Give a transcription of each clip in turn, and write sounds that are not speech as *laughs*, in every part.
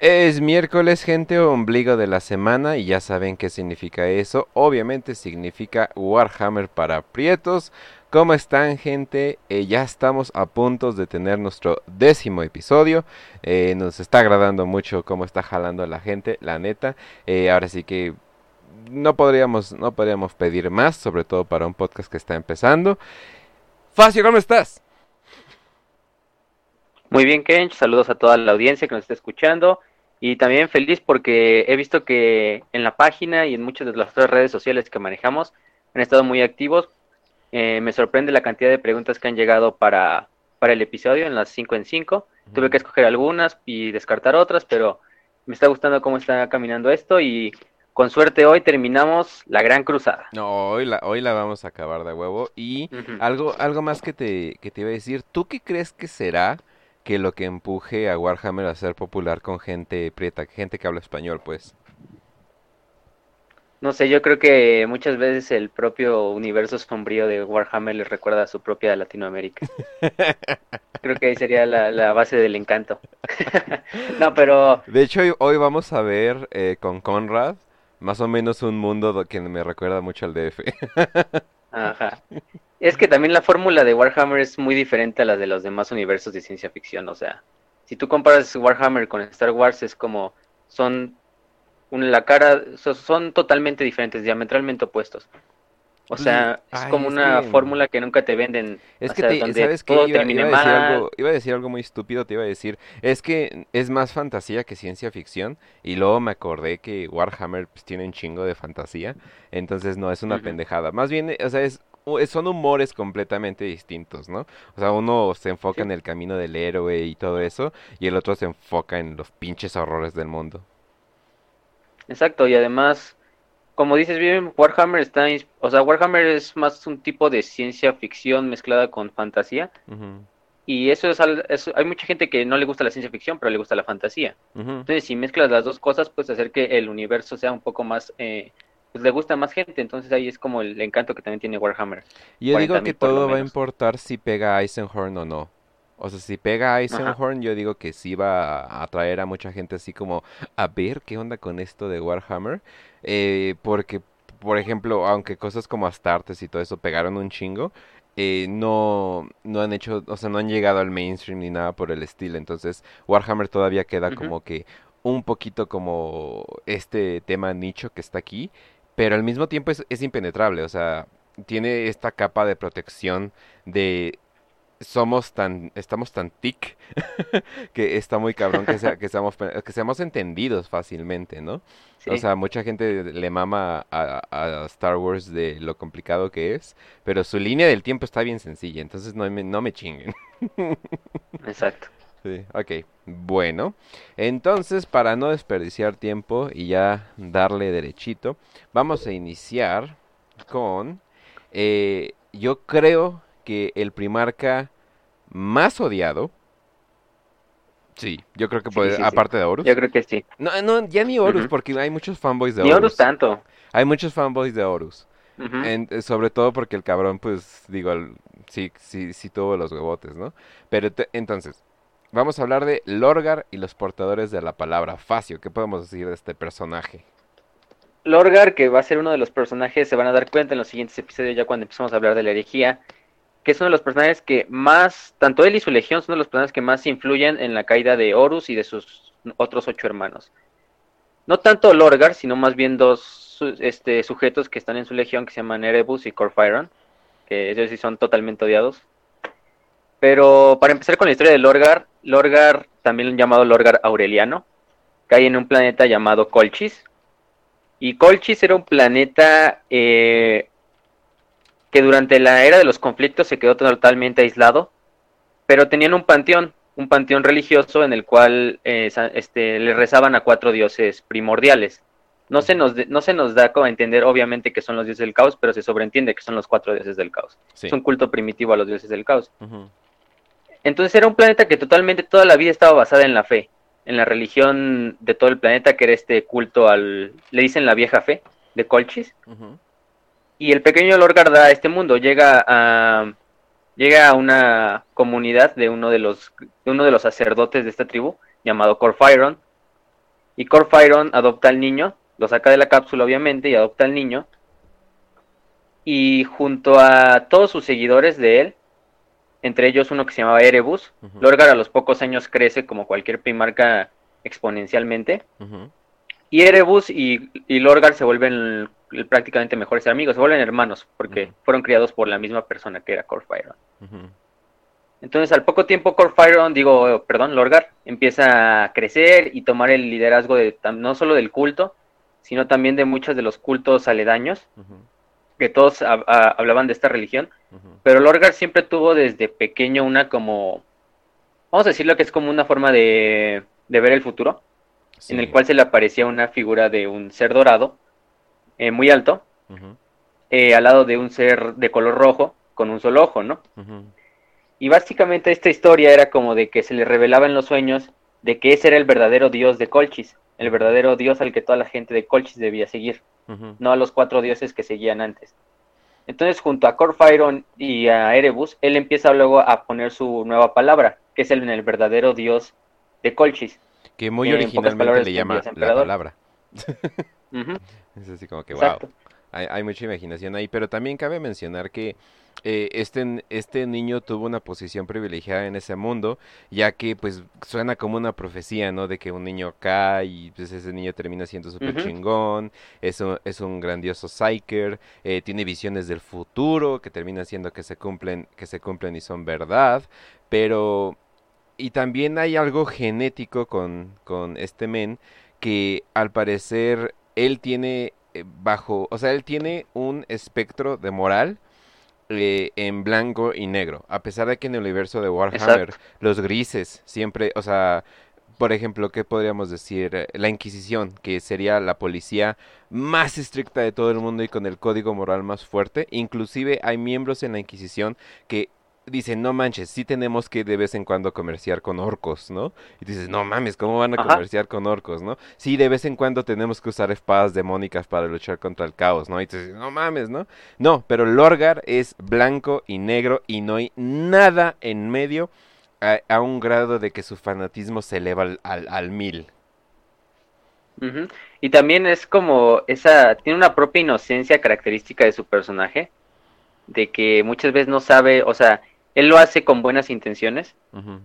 Es miércoles, gente, ombligo de la semana, y ya saben qué significa eso. Obviamente significa Warhammer para prietos. ¿Cómo están, gente? Eh, ya estamos a punto de tener nuestro décimo episodio. Eh, nos está agradando mucho cómo está jalando la gente, la neta. Eh, ahora sí que no podríamos, no podríamos pedir más, sobre todo para un podcast que está empezando. Facio, ¿cómo estás? Muy bien, Kench. Saludos a toda la audiencia que nos está escuchando. Y también feliz porque he visto que en la página y en muchas de las otras redes sociales que manejamos han estado muy activos. Eh, me sorprende la cantidad de preguntas que han llegado para, para el episodio en las 5 en 5. Tuve que escoger algunas y descartar otras, pero me está gustando cómo está caminando esto y con suerte hoy terminamos la gran cruzada. No, hoy la, hoy la vamos a acabar de huevo. Y algo, algo más que te, que te iba a decir, ¿tú qué crees que será que lo que empuje a Warhammer a ser popular con gente prieta, gente que habla español, pues. No sé, yo creo que muchas veces el propio universo sombrío de Warhammer les recuerda a su propia Latinoamérica. *laughs* creo que ahí sería la, base del encanto. *laughs* no, pero... De hecho, hoy, vamos a ver eh, con Conrad más o menos un mundo que me recuerda mucho al DF. *laughs* Ajá. Es que también la fórmula de Warhammer es muy diferente a la de los demás universos de ciencia ficción. O sea, si tú comparas Warhammer con Star Wars, es como son la cara, son totalmente diferentes, diametralmente opuestos. O sea, es como una fórmula que nunca te venden. Es que, ¿sabes qué? Iba, a decir algo, iba a decir algo muy estúpido, te iba a decir, es que es más fantasía que ciencia ficción, y luego me acordé que Warhammer pues, tiene un chingo de fantasía, entonces no, es una pendejada. Más bien, o sea, es son humores completamente distintos, ¿no? O sea, uno se enfoca en el camino del héroe y todo eso, y el otro se enfoca en los pinches horrores del mundo. Exacto, y además, como dices bien, Warhammer está, o sea, Warhammer es más un tipo de ciencia ficción mezclada con fantasía. Y eso es, hay mucha gente que no le gusta la ciencia ficción, pero le gusta la fantasía. Entonces, si mezclas las dos cosas, puedes hacer que el universo sea un poco más eh, pues le gusta más gente, entonces ahí es como el encanto que también tiene Warhammer. Yo digo que todo va a importar si pega Eisenhorn o no. O sea, si pega Eisenhorn, yo digo que sí va a atraer a mucha gente así como a ver qué onda con esto de Warhammer. Eh, porque, por ejemplo, aunque cosas como Astartes y todo eso pegaron un chingo, eh, no, no han hecho, o sea, no han llegado al mainstream ni nada por el estilo. Entonces, Warhammer todavía queda como que un poquito como este tema nicho que está aquí, pero al mismo tiempo es, impenetrable, o sea, tiene esta capa de protección de somos tan, estamos tan tic *laughs* que está muy cabrón que, sea, que, seamos, que seamos entendidos fácilmente, ¿no? O sea, mucha gente le mama a, a, Star Wars de lo complicado que es, pero su línea del tiempo está bien sencilla, entonces no me, no me chinguen. *laughs* Exacto. Sí, ok. Bueno, entonces para no desperdiciar tiempo y ya darle derechito, vamos a iniciar con, eh, yo creo que el primarca más odiado, sí, yo creo que puede, aparte de Horus. Yo creo que sí. No, no ya ni Horus, porque hay muchos fanboys de Horus. Ni Horus tanto. Hay muchos fanboys de Horus. sobre todo porque el cabrón, pues, digo, sí, sí, sí tuvo los huevotes, ¿no? Pero entonces, Vamos a hablar de Lorgar y los portadores de la palabra Facio. ¿Qué podemos decir de este personaje? Lorgar, que va a ser uno de los personajes, se van a dar cuenta en los siguientes episodios ya cuando empezamos a hablar de la herejía, que es uno de los personajes que más, tanto él y su legión, son de los personajes que más influyen en la caída de Horus y de sus otros ocho hermanos. No tanto Lorgar, sino más bien dos este, sujetos que están en su legión que se llaman Erebus y Corfiron, que ellos sí son totalmente odiados. Pero para empezar con la historia de Lorgar, Lorgar, también llamado Lorgar Aureliano, cae en un planeta llamado Colchis. Y Colchis era un planeta eh, que durante la era de los conflictos se quedó totalmente aislado, pero tenían un panteón, un panteón religioso en el cual eh, este, le rezaban a cuatro dioses primordiales. No se, nos no se nos da como a entender, obviamente, que son los dioses del caos, pero se sobreentiende que son los cuatro dioses del caos. Es un culto primitivo a los dioses del caos. Entonces era un planeta que totalmente toda la vida estaba basada en la fe, en la religión de todo el planeta, que era este culto al, le dicen la vieja fe, de Colchis. Y el pequeño Lorgar a este mundo, llega a, llega a una comunidad de uno de los, de uno de los sacerdotes de esta tribu, llamado Corfiron, Y Corfiron adopta al niño, lo saca de la cápsula obviamente y adopta al niño. Y junto a todos sus seguidores de él, entre ellos uno que se llamaba Erebus, Lorgar a los pocos años crece como cualquier primarca exponencialmente. Y Erebus y, Lorgar se vuelven prácticamente mejores amigos, se vuelven hermanos, porque fueron criados por la misma persona que era Corfiron. Entonces, al poco tiempo, Corfiron, digo, perdón, Lorgar, empieza a crecer y tomar el liderazgo de no solo del culto, sino también de muchos de los cultos aledaños, que todos hablaban de esta religión. Pero Lorgar siempre tuvo desde pequeño una como, vamos a decirlo que es como una forma de, ver el futuro, en el cual se le aparecía una figura de un ser dorado, eh, muy alto, eh, al lado de un ser de color rojo, con un solo ojo, ¿no? Y básicamente esta historia era como de que se le revelaba en los sueños de que ese era el verdadero dios de Colchis, el verdadero dios al que toda la gente de Colchis debía seguir, no a los cuatro dioses que seguían antes. Entonces, junto a Corfiron y a Erebus, él empieza luego a poner su nueva palabra, que es el, el verdadero dios de Colchis. Que muy originalmente le llama la palabra. *laughs* *laughs* Es así como que, wow. hay, mucha imaginación ahí, pero también cabe mencionar que eh, este, este niño tuvo una posición privilegiada en ese mundo, ya que pues suena como una profecía, ¿no? De que un niño cae y pues ese niño termina siendo súper chingón, es un, es un grandioso psyker, eh, tiene visiones del futuro que terminan siendo que se cumplen, que se cumplen y son verdad, pero... Y también hay algo genético con, con este men que al parecer él tiene eh, bajo, o sea, él tiene un espectro de moral eh, en blanco y negro. A pesar de que en el universo de Warhammer los grises siempre, o sea, por ejemplo, ¿qué podríamos decir? La Inquisición, que sería la policía más estricta de todo el mundo y con el código moral más fuerte. Inclusive hay miembros en la Inquisición que dicen, no manches, sí tenemos que de vez en cuando comerciar con orcos, ¿no? Y dices, no mames, ¿cómo van a comerciar con orcos, no? Sí, de vez en cuando tenemos que usar espadas demónicas para luchar contra el caos, ¿no? Y dices, no mames, ¿no? No, pero Lorgar es blanco y negro y no hay nada en medio a, un grado de que su fanatismo se eleva al, al, mil. Y también es como esa, tiene una propia inocencia característica de su personaje, de que muchas veces no sabe, o sea, él lo hace con buenas intenciones,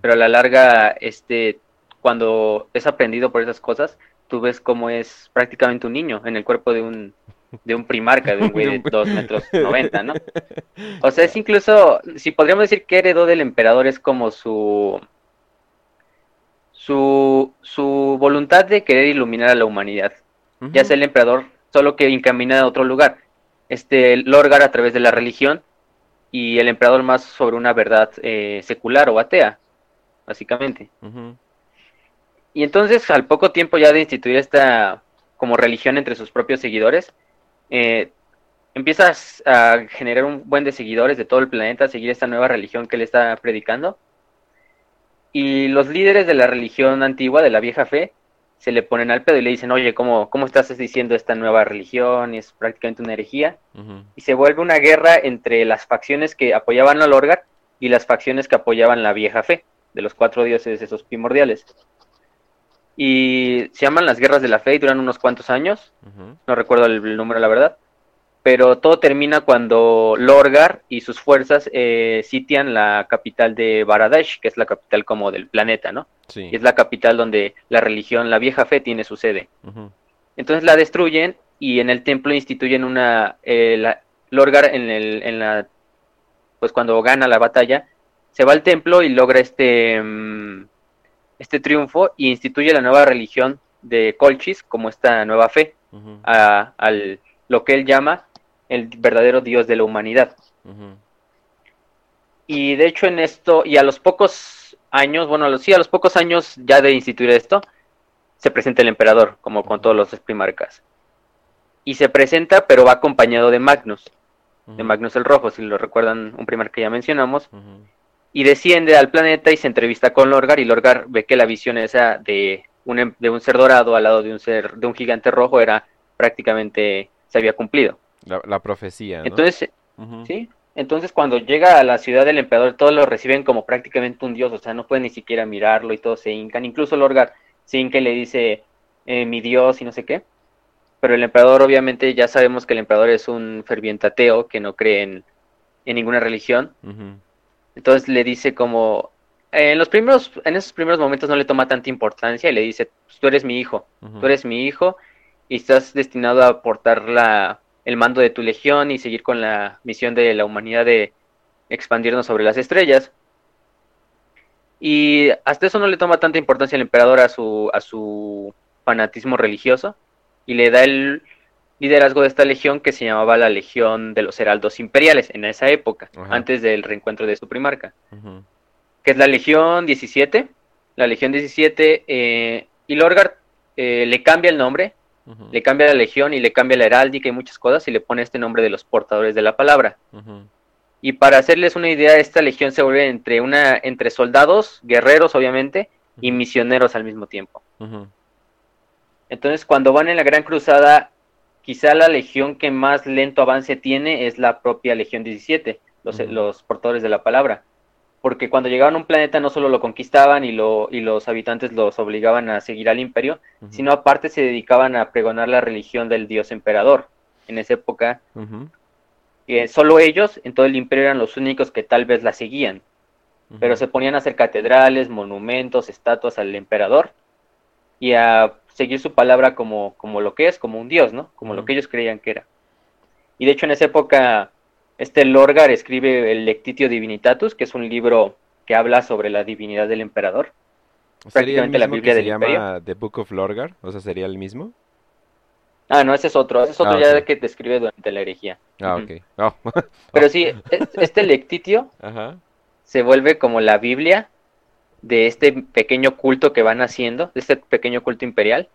pero a la larga, este, cuando es aprendido por esas cosas, tú ves cómo es prácticamente un niño en el cuerpo de un, de un primarca, de un güey de *laughs* 2 metros 90, ¿no? O sea, es incluso, si podríamos decir que heredó del emperador, es como su, su, su voluntad de querer iluminar a la humanidad. Ya sea el emperador, solo que encamina a otro lugar. Este Lorgar a través de la religión y el emperador más sobre una verdad eh, secular o atea, básicamente. Y entonces, al poco tiempo ya de instituir esta como religión entre sus propios seguidores, eh, empiezas a generar un buen de seguidores de todo el planeta, a seguir esta nueva religión que él está predicando. Y los líderes de la religión antigua, de la vieja fe, se le ponen al pedo y le dicen, oye, ¿cómo, cómo estás diciendo esta nueva religión? Es prácticamente una herejía. Y se vuelve una guerra entre las facciones que apoyaban al Lorgar y las facciones que apoyaban la vieja fe, de los cuatro dioses esos primordiales. Y se llaman las guerras de la fe y duran unos cuantos años. No recuerdo el número, la verdad pero todo termina cuando Lorgar y sus fuerzas eh, sitian la capital de Baradesh, que es la capital como del planeta, ¿no? Sí. Y es la capital donde la religión, la vieja fe, tiene su sede. Entonces la destruyen y en el templo instituyen una... Eh, Lorgar en, el, en la... Pues cuando gana la batalla, se va al templo y logra este... Mm, este triunfo y instituye la nueva religión de Colchis como esta nueva fe a, al lo que él llama el verdadero Dios de la humanidad. Y de hecho en esto, y a los pocos años, bueno, a los, sí, a los pocos años ya de instituir esto, se presenta el emperador, como con todos los primarcas. Y se presenta, pero va acompañado de Magnus, de Magnus el Rojo, si lo recuerdan, un primer que ya mencionamos. Y desciende al planeta y se entrevista con Lorgar, y Lorgar ve que la visión esa de un, em, de un ser dorado al lado de un ser, de un gigante rojo era prácticamente, se había cumplido. La, profecía. Entonces, sí. Entonces, cuando llega a la ciudad del emperador, todos lo reciben como prácticamente un dios, o sea, no pueden ni siquiera mirarlo y todos se hincan. Incluso Lorgar se hinca y le dice: eh, mi Dios y no sé qué. Pero el emperador, obviamente, ya sabemos que el emperador es un ferviente ateo que no cree en, ninguna religión. Entonces le dice como, en los primeros, en esos primeros momentos no le toma tanta importancia y le dice, pues, tú eres mi hijo, tú eres mi hijo y estás destinado a aportar la, el mando de tu legión y seguir con la misión de la humanidad de expandirnos sobre las estrellas. Y hasta eso no le toma tanta importancia el emperador a su, a su fanatismo religioso y le da el liderazgo de esta legión que se llamaba la Legión de los Heraldos Imperiales en esa época, antes del reencuentro de su primarca, que es la Legión 17. La Legión 17, eh, y Lorgar eh, le cambia el nombre, le cambia la Legión y le cambia la heráldica y muchas cosas y le pone este nombre de los portadores de la palabra. Y para hacerles una idea, esta legión se vuelve entre, una, entre soldados, guerreros obviamente, y misioneros al mismo tiempo. Entonces, cuando van en la Gran Cruzada, quizá la legión que más lento avance tiene es la propia Legión 17, los, los portadores de la palabra. Porque cuando llegaban a un planeta no solo lo conquistaban y, lo, y los habitantes los obligaban a seguir al imperio, sino aparte se dedicaban a pregonar la religión del dios emperador. En esa época, solo ellos en todo el imperio eran los únicos que tal vez la seguían. Pero se ponían a hacer catedrales, monumentos, estatuas al emperador y a seguir su palabra como, como lo que es, como un dios, ¿no? Como lo que ellos creían que era. Y de hecho en esa época este Lorgar escribe el Lectitio Divinitatus, que es un libro que habla sobre la divinidad del emperador. Prácticamente la Biblia que se llama The Book of Lorgar, o sea, sería el mismo. Ah, no, ese es otro. Ese es otro ah, ya que te escribe durante la herejía. Ah, ok. *laughs* Oh. Pero sí, este lectitio se vuelve como la Biblia de este pequeño culto que van haciendo, de este pequeño culto imperial.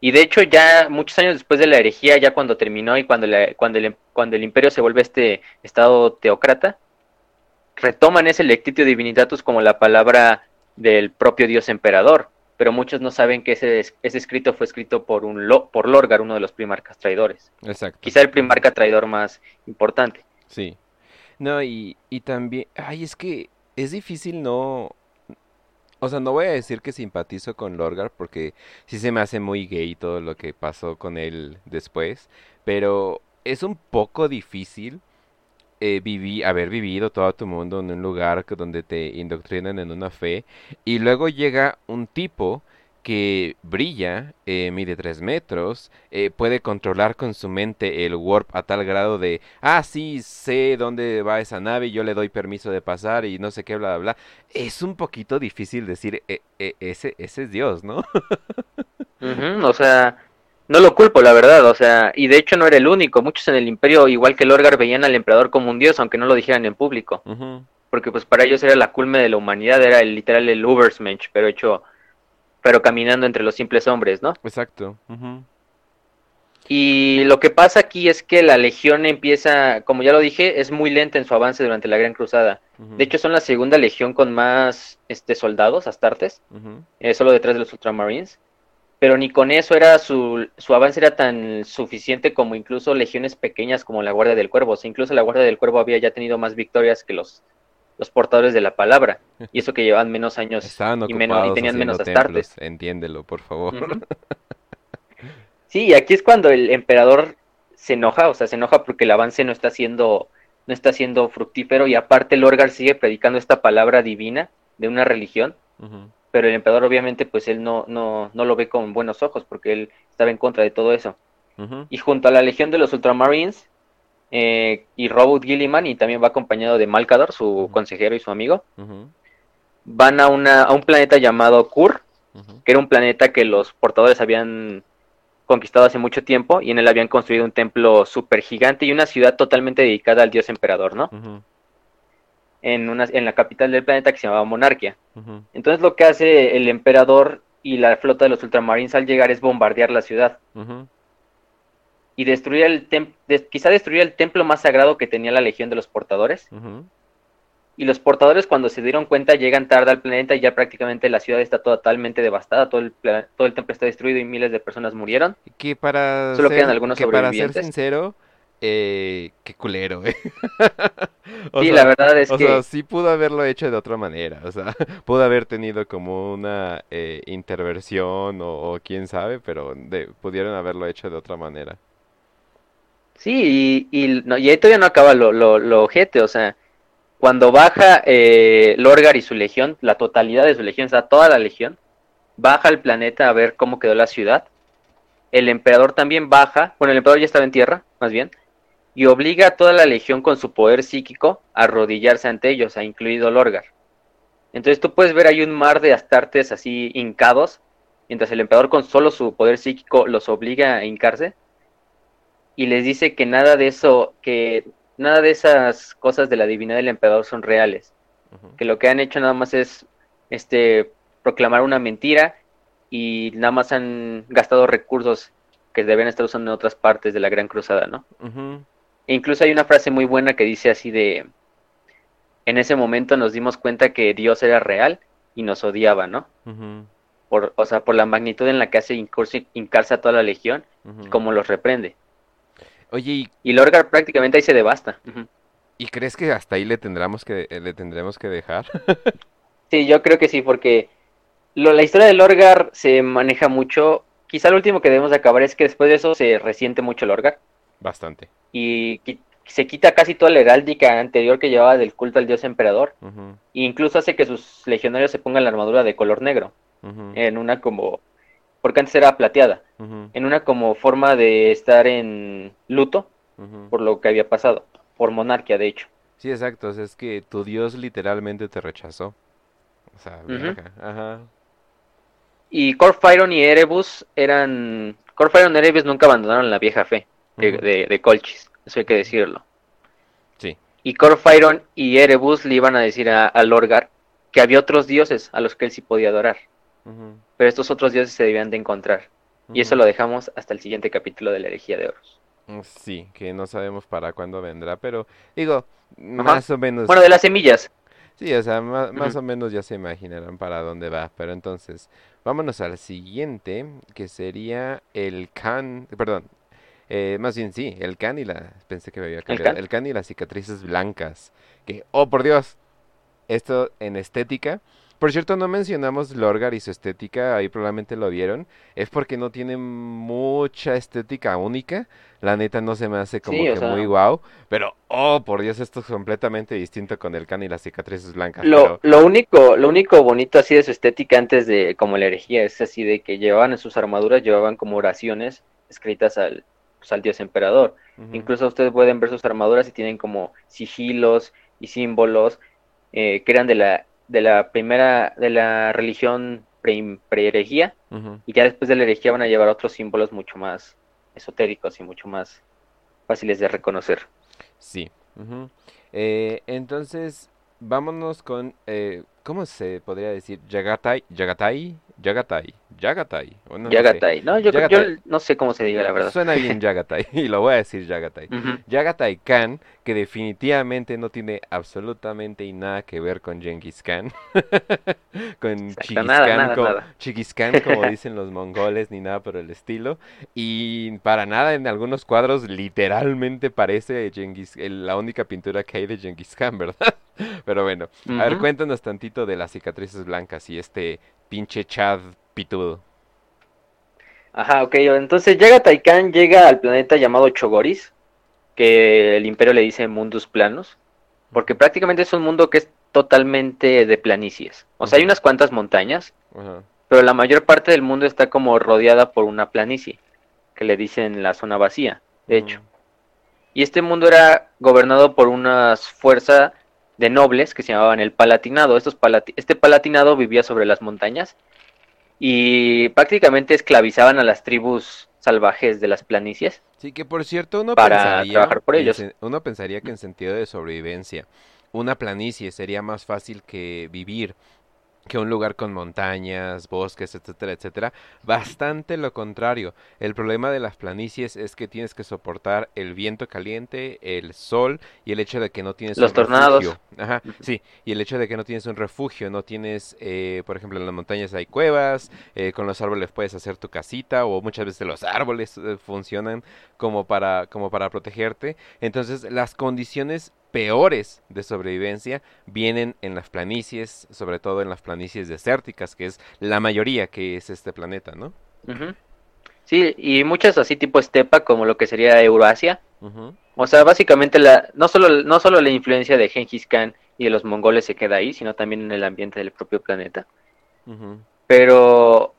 Y de hecho ya muchos años después de la herejía, ya cuando terminó y cuando, cuando, el, cuando el imperio se vuelve este estado teócrata, retoman ese lectitio divinitatus como la palabra del propio dios emperador pero muchos no saben que ese, ese escrito fue escrito por un por Lorgar, uno de los primarcas traidores. Exacto. Quizá el primarca traidor más importante. Sí. No, y, y también, ay, es que es difícil no... O sea, no voy a decir que simpatizo con Lorgar porque sí se me hace muy gay todo lo que pasó con él después, pero es un poco difícil eh, haber vivido todo tu mundo en un lugar donde te indoctrinan en una fe y luego llega un tipo que brilla, eh, mide 3 metros, eh, puede controlar con su mente el warp a tal grado de, ah, sí, sé dónde va esa nave, y yo le doy permiso de pasar y no sé qué, bla, bla, bla. Es un poquito difícil decir, ese, ese es Dios, ¿no? *laughs* o sea, no lo culpo, la verdad, o sea, y de hecho no era el único. Muchos en el imperio, igual que Lorgar, veían al emperador como un dios, aunque no lo dijeran en público. Porque pues para ellos era la culme de la humanidad, era el, literal el Ubersmensch, pero hecho, pero caminando entre los simples hombres, ¿no? Exacto. Y lo que pasa aquí es que la legión empieza, como ya lo dije, es muy lenta en su avance durante la Gran Cruzada. De hecho, son la segunda legión con más este, soldados, astartes, eh, solo detrás de los Ultramarines pero ni con eso era su, su avance era tan suficiente como incluso legiones pequeñas como la Guardia del Cuervo. O sea, incluso la Guardia del Cuervo había ya tenido más victorias que los, los portadores de la palabra. *laughs* Y eso que llevaban menos años y, menos, y tenían menos astartes. Entiéndelo, por favor. *laughs* Sí, y aquí es cuando el emperador se enoja, o sea, se enoja porque el avance no está siendo, no está siendo fructífero y aparte Lorgar sigue predicando esta palabra divina de una religión pero el emperador obviamente pues él no, no, no lo ve con buenos ojos porque él estaba en contra de todo eso. Y junto a la legión de los Ultramarines eh, y Robot Gilliman y también va acompañado de Malcador, su consejero y su amigo, van a, una, a un planeta llamado Kur, que era un planeta que los portadores habían conquistado hace mucho tiempo y en él habían construido un templo súper gigante y una ciudad totalmente dedicada al dios emperador, ¿no? en, una, en la capital del planeta que se llamaba Monarquia. Entonces lo que hace el emperador y la flota de los ultramarines al llegar es bombardear la ciudad. Y destruir el templo, quizá destruir el templo más sagrado que tenía la legión de los portadores. Y los portadores cuando se dieron cuenta llegan tarde al planeta y ya prácticamente la ciudad está totalmente devastada, todo el, todo el templo está destruido y miles de personas murieron. Que para Solo quedan algunos que Para ser sincero, eh, qué culero, eh. *laughs* sí, la verdad es o que... sea, sí pudo haberlo hecho de otra manera, o sea, *laughs* pudo haber tenido como una eh, interversión o, quién sabe, pero de, pudieron haberlo hecho de otra manera. Sí, y, y, no, y ahí todavía no acaba lo, lo, lo ojete, o sea, cuando baja eh, Lorgar y su legión, la totalidad de su legión, o sea, toda la legión, baja al planeta a ver cómo quedó la ciudad. El emperador también baja, bueno, el emperador ya estaba en tierra, más bien, y obliga a toda la legión con su poder psíquico a arrodillarse ante ellos, a incluido Lorgar. Entonces tú puedes ver ahí un mar de astartes así hincados, mientras el emperador con solo su poder psíquico los obliga a hincarse y les dice que nada de eso, que nada de esas cosas de la divinidad del emperador son reales, que lo que han hecho nada más es este proclamar una mentira y nada más han gastado recursos que deben estar usando en otras partes de la Gran Cruzada, ¿no? E incluso hay una frase muy buena que dice así de, en ese momento nos dimos cuenta que Dios era real y nos odiaba, ¿no? por, o sea, por la magnitud en la que hace hincarse a toda la legión y cómo los reprende. Oye, y... y Lorgar prácticamente ahí se devasta. ¿Y crees que hasta ahí le tendremos que, le tendremos que dejar? *laughs* sí, yo creo que sí, porque la historia de Lorgar se maneja mucho. Quizá lo último que debemos de acabar es que después de eso se resiente mucho Lorgar. Bastante. Y se quita casi toda la heráldica anterior que llevaba del culto al dios emperador. E incluso hace que sus legionarios se pongan la armadura de color negro. En una como... Porque antes era plateada. En una como forma de estar en luto por lo que había pasado. Por monarquía, de hecho. Sí, exacto. es que tu dios literalmente te rechazó. O sea, Ajá. Y Corfiron y Erebus eran. Corfiron y Erebus nunca abandonaron la vieja fe de, de, Colchis, eso hay que decirlo. Sí. Y Corfiron y Erebus le iban a decir a, Lorgar que había otros dioses a los que él sí podía adorar. Pero estos otros dioses se debían de encontrar. Y eso lo dejamos hasta el siguiente capítulo de la herejía de Horus. Mm, sí, que no sabemos para cuándo vendrá, pero digo, más o menos. Bueno, de las semillas. Sí, o sea, más, o menos ya se imaginarán para dónde va. Pero entonces, vámonos al siguiente, que sería el can, perdón, eh, más bien sí, el can y la, pensé que me había cambiado, el can y las cicatrices blancas. Que, oh por Dios, esto en estética por cierto, no mencionamos Lorgar y su estética, ahí probablemente lo vieron. Es porque no tiene mucha estética única. La neta no se me hace como que muy guau. Pero, oh, por Dios, esto es completamente distinto con el can y las cicatrices blancas. Lo, lo, único, lo único bonito así de su estética antes de como la herejía es así de que llevaban en sus armaduras, llevaban como oraciones escritas al, pues, al dios emperador. Incluso ustedes pueden ver sus armaduras y tienen como sigilos y símbolos eh, que eran de la de la primera, de la religión pre-herejía, y ya después de la herejía van a llevar otros símbolos mucho más esotéricos y mucho más fáciles de reconocer. Sí. Eh, entonces, vámonos con, eh, ¿cómo se podría decir? Yagatai, Yagatai, Yagatai, Yagatai. no, Yagatai. No, yo, no sé cómo se diga la verdad. Suena bien Yagatai *laughs* y lo voy a decir Yagatai. Yagatai Khan, que definitivamente no tiene absolutamente nada que ver con Genghis Khan. *laughs* con Chiquis Khan, como, como *laughs* dicen los mongoles, ni nada por el estilo. Y para nada en algunos cuadros literalmente parece Genghis, la única pintura que hay de Genghis Khan, ¿verdad? Pero bueno, a ver, cuéntanos tantito de las cicatrices blancas y este pinche Chad pitudo. Ajá, ok, entonces llega Taikan, llega al planeta llamado Chogoris, que el imperio le dice Mundus Planos, porque prácticamente es un mundo que es totalmente de planicies. O sea, hay unas cuantas montañas, pero la mayor parte del mundo está como rodeada por una planicie, que le dicen la zona vacía, de hecho. Y este mundo era gobernado por una fuerza de nobles que se llamaban el Palatinado. Estos este Palatinado vivía sobre las montañas y prácticamente esclavizaban a las tribus salvajes de las planicies. Sí, que por cierto uno para pensaría, trabajar por ellos. uno pensaría que en sentido de sobrevivencia, una planicie sería más fácil que vivir que un lugar con montañas, bosques, etcétera, etcétera. Bastante lo contrario. El problema de las planicies es que tienes que soportar el viento caliente, el sol y el hecho de que no tienes Los un tornados. refugio. Ajá, sí, y el hecho de que no tienes un refugio, no tienes, eh, por ejemplo, en las montañas hay cuevas, eh, con los árboles puedes hacer tu casita o muchas veces los árboles eh, funcionan como para, como para protegerte. Entonces, las condiciones peores de sobrevivencia vienen en las planicies, sobre todo en las planicies desérticas, que es la mayoría que es este planeta, ¿no? Sí, y muchas así tipo estepa, como lo que sería Eurasia. O sea, básicamente la, no solo, no solo la influencia de Genghis Khan y de los mongoles se queda ahí, sino también en el ambiente del propio planeta. Pero,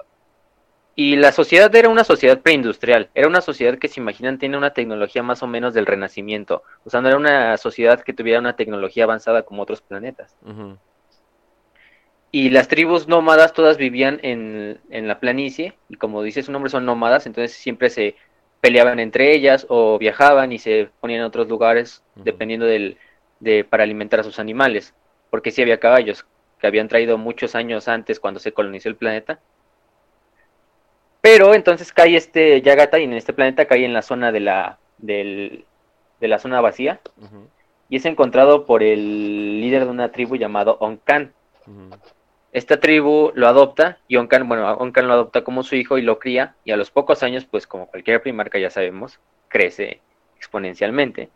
y la sociedad era una sociedad preindustrial, era una sociedad que se imaginan tiene una tecnología más o menos del Renacimiento. O sea, no era una sociedad que tuviera una tecnología avanzada como otros planetas. Y las tribus nómadas todas vivían en, en la planicie, y como dice su nombre, son nómadas, entonces siempre se peleaban entre ellas o viajaban y se ponían en otros lugares dependiendo del, de, para alimentar a sus animales, porque sí había caballos que habían traído muchos años antes cuando se colonizó el planeta. Pero entonces cae este Yagata y en este planeta cae en la zona de la, del, de la zona vacía. Y es encontrado por el líder de una tribu llamado Onkan. Esta tribu lo adopta y Onkan, bueno, Onkan lo adopta como su hijo y lo cría. Y a los pocos años, pues como cualquier primarca ya sabemos, crece exponencialmente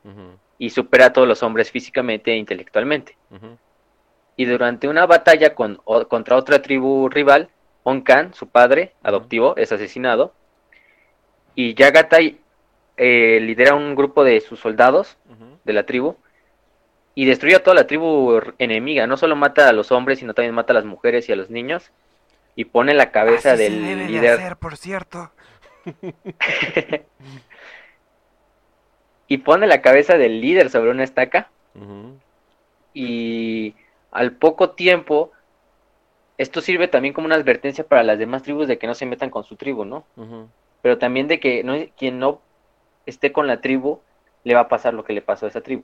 y supera a todos los hombres físicamente e intelectualmente. Y durante una batalla con, o- contra otra tribu rival, Onkan, su padre adoptivo, es asesinado y Yagatai eh, lidera un grupo de sus soldados de la tribu y destruye a toda la tribu enemiga. No solo mata a los hombres, sino también mata a las mujeres y a los niños. Y pone la cabeza Así se del debe de líder. hacer, por cierto. *laughs* y pone la cabeza del líder sobre una estaca. Y al poco tiempo, esto sirve también como una advertencia para las demás tribus de que no se metan con su tribu, ¿no? Pero también de que no, quien no esté con la tribu le va a pasar lo que le pasó a esa tribu.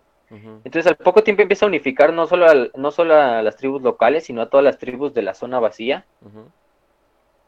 Entonces al poco tiempo empieza a unificar no solo, al- no solo a las tribus locales, sino a todas las tribus de la zona vacía.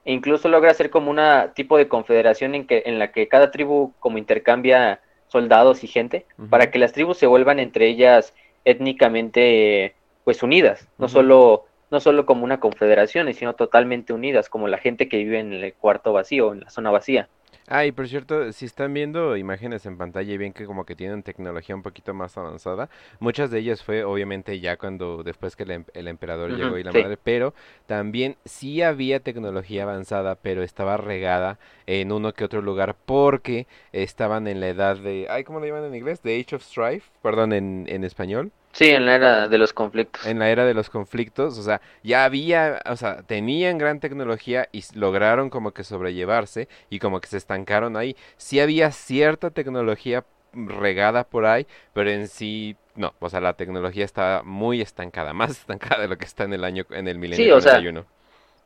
E incluso logra hacer como una tipo de confederación en, que, en la que cada tribu como intercambia soldados y gente para que las tribus se vuelvan entre ellas étnicamente pues unidas, no solo no solo como una confederación, sino totalmente unidas, como la gente que vive en el cuarto vacío, en la zona vacía. Ah, y por cierto, si están viendo imágenes en pantalla y ven que como que tienen tecnología un poquito más avanzada, muchas de ellas fue obviamente ya cuando después que el, em- el emperador llegó y la sí. madre, pero también sí había tecnología avanzada, pero estaba regada en uno que otro lugar porque estaban en la edad de, ay, ¿cómo lo llaman en inglés? The Age of Strife, perdón, en, en español. Sí, en la era de los conflictos. en la era de los conflictos, o sea, ya había, o sea, tenían gran tecnología y lograron como que sobrellevarse y como que se estancaron ahí. Sí había cierta tecnología regada por ahí, pero en sí no, o sea, la tecnología está muy estancada, *laughs* más estancada de lo que está en el año en el milenio Sí, o sea, 41.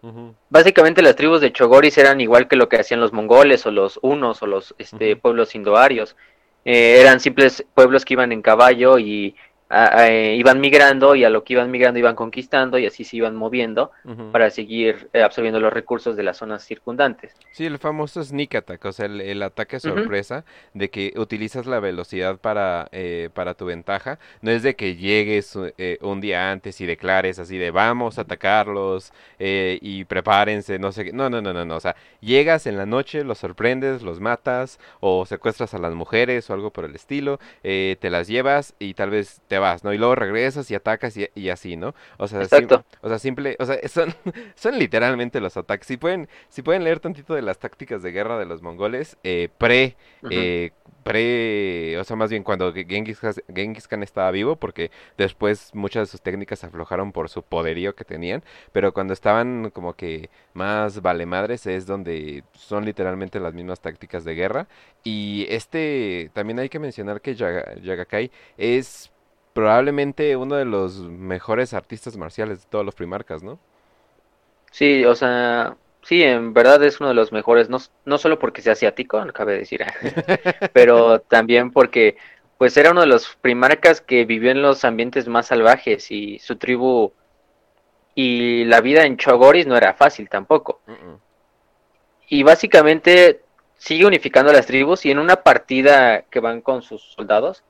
Ujú, Básicamente las tribus de Chogoris eran igual que lo que hacían los mongoles o los hunos o los este, pueblos indoarios. Eh, eran simples pueblos que iban en caballo y a- a- iban migrando y a lo que iban migrando iban conquistando y así se iban moviendo para seguir eh, absorbiendo los recursos de las zonas circundantes. Sí, el famoso sneak attack, o sea, el, el ataque sorpresa de que utilizas la velocidad para, eh, para tu ventaja. No es de que llegues eh, un día antes y declares así de vamos a atacarlos eh, y prepárense, no sé qué. No, no, no, no, no. O sea, llegas en la noche, los sorprendes, los matas o secuestras a las mujeres o algo por el estilo, eh, te las llevas y tal vez te vas, ¿no? Y luego regresas y atacas y, y así, ¿no? O sea, sim- Exacto. o sea, simple, o sea, *laughs* son, son literalmente los ataques. Si pueden, si pueden leer tantito de las tácticas de guerra de los mongoles, eh, pre, eh, pre, o sea, más bien cuando Ge- Genghis, Khan estaba vivo, porque después muchas de sus técnicas aflojaron por su poderío que tenían, pero cuando estaban como que más valemadres es donde son literalmente las mismas tácticas de guerra. Y este, también hay que mencionar que Yaga- Yagakai es probablemente uno de los mejores artistas marciales de todos los primarcas, ¿no? Sí, o sea, sí, en verdad es uno de los mejores, no, no solo porque sea asiático, no cabe decir, *laughs* pero *laughs* también porque pues era uno de los primarcas que vivió en los ambientes más salvajes y su tribu Y la vida en Chogoris no era fácil tampoco. Y básicamente sigue unificando las tribus y en una partida que van con sus soldados,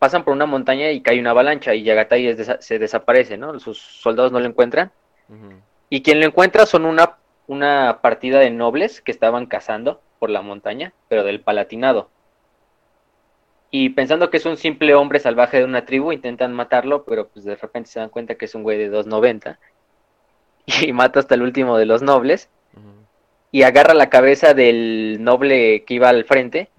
pasan por una montaña y cae una avalancha y Yagatai se desaparece, ¿no? Sus soldados no lo encuentran. Y quien lo encuentra son una, una partida de nobles que estaban cazando por la montaña, pero del Palatinado. Y pensando que es un simple hombre salvaje de una tribu, intentan matarlo, pero pues de repente se dan cuenta que es un güey de 2.90. *laughs* Y mata hasta el último de los nobles. Y agarra la cabeza del noble que iba al frente,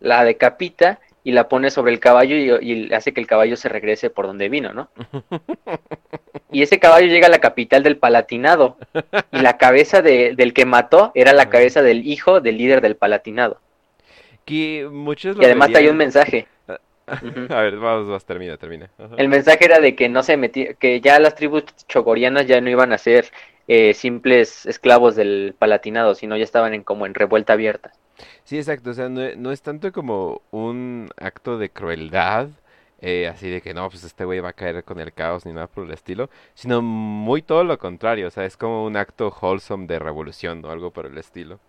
la decapita y la pone sobre el caballo y, hace que el caballo se regrese por donde vino, ¿no? *laughs* Y ese caballo llega a la capital del Palatinado. Y la cabeza del que mató era la cabeza del hijo del líder del Palatinado. Que muchos y además hay un mensaje. *laughs* A ver, vamos, vamos, termina, termina. El mensaje era de que no se metía, que ya las tribus chogorianas ya no iban a ser eh, simples esclavos del Palatinado, sino ya estaban en como en revuelta abierta. Sí, exacto, o sea, no, es tanto como un acto de crueldad, eh, así de que no, pues este güey va a caer con el caos ni nada por el estilo, sino muy todo lo contrario, o sea, es como un acto wholesome de revolución o algo por el estilo.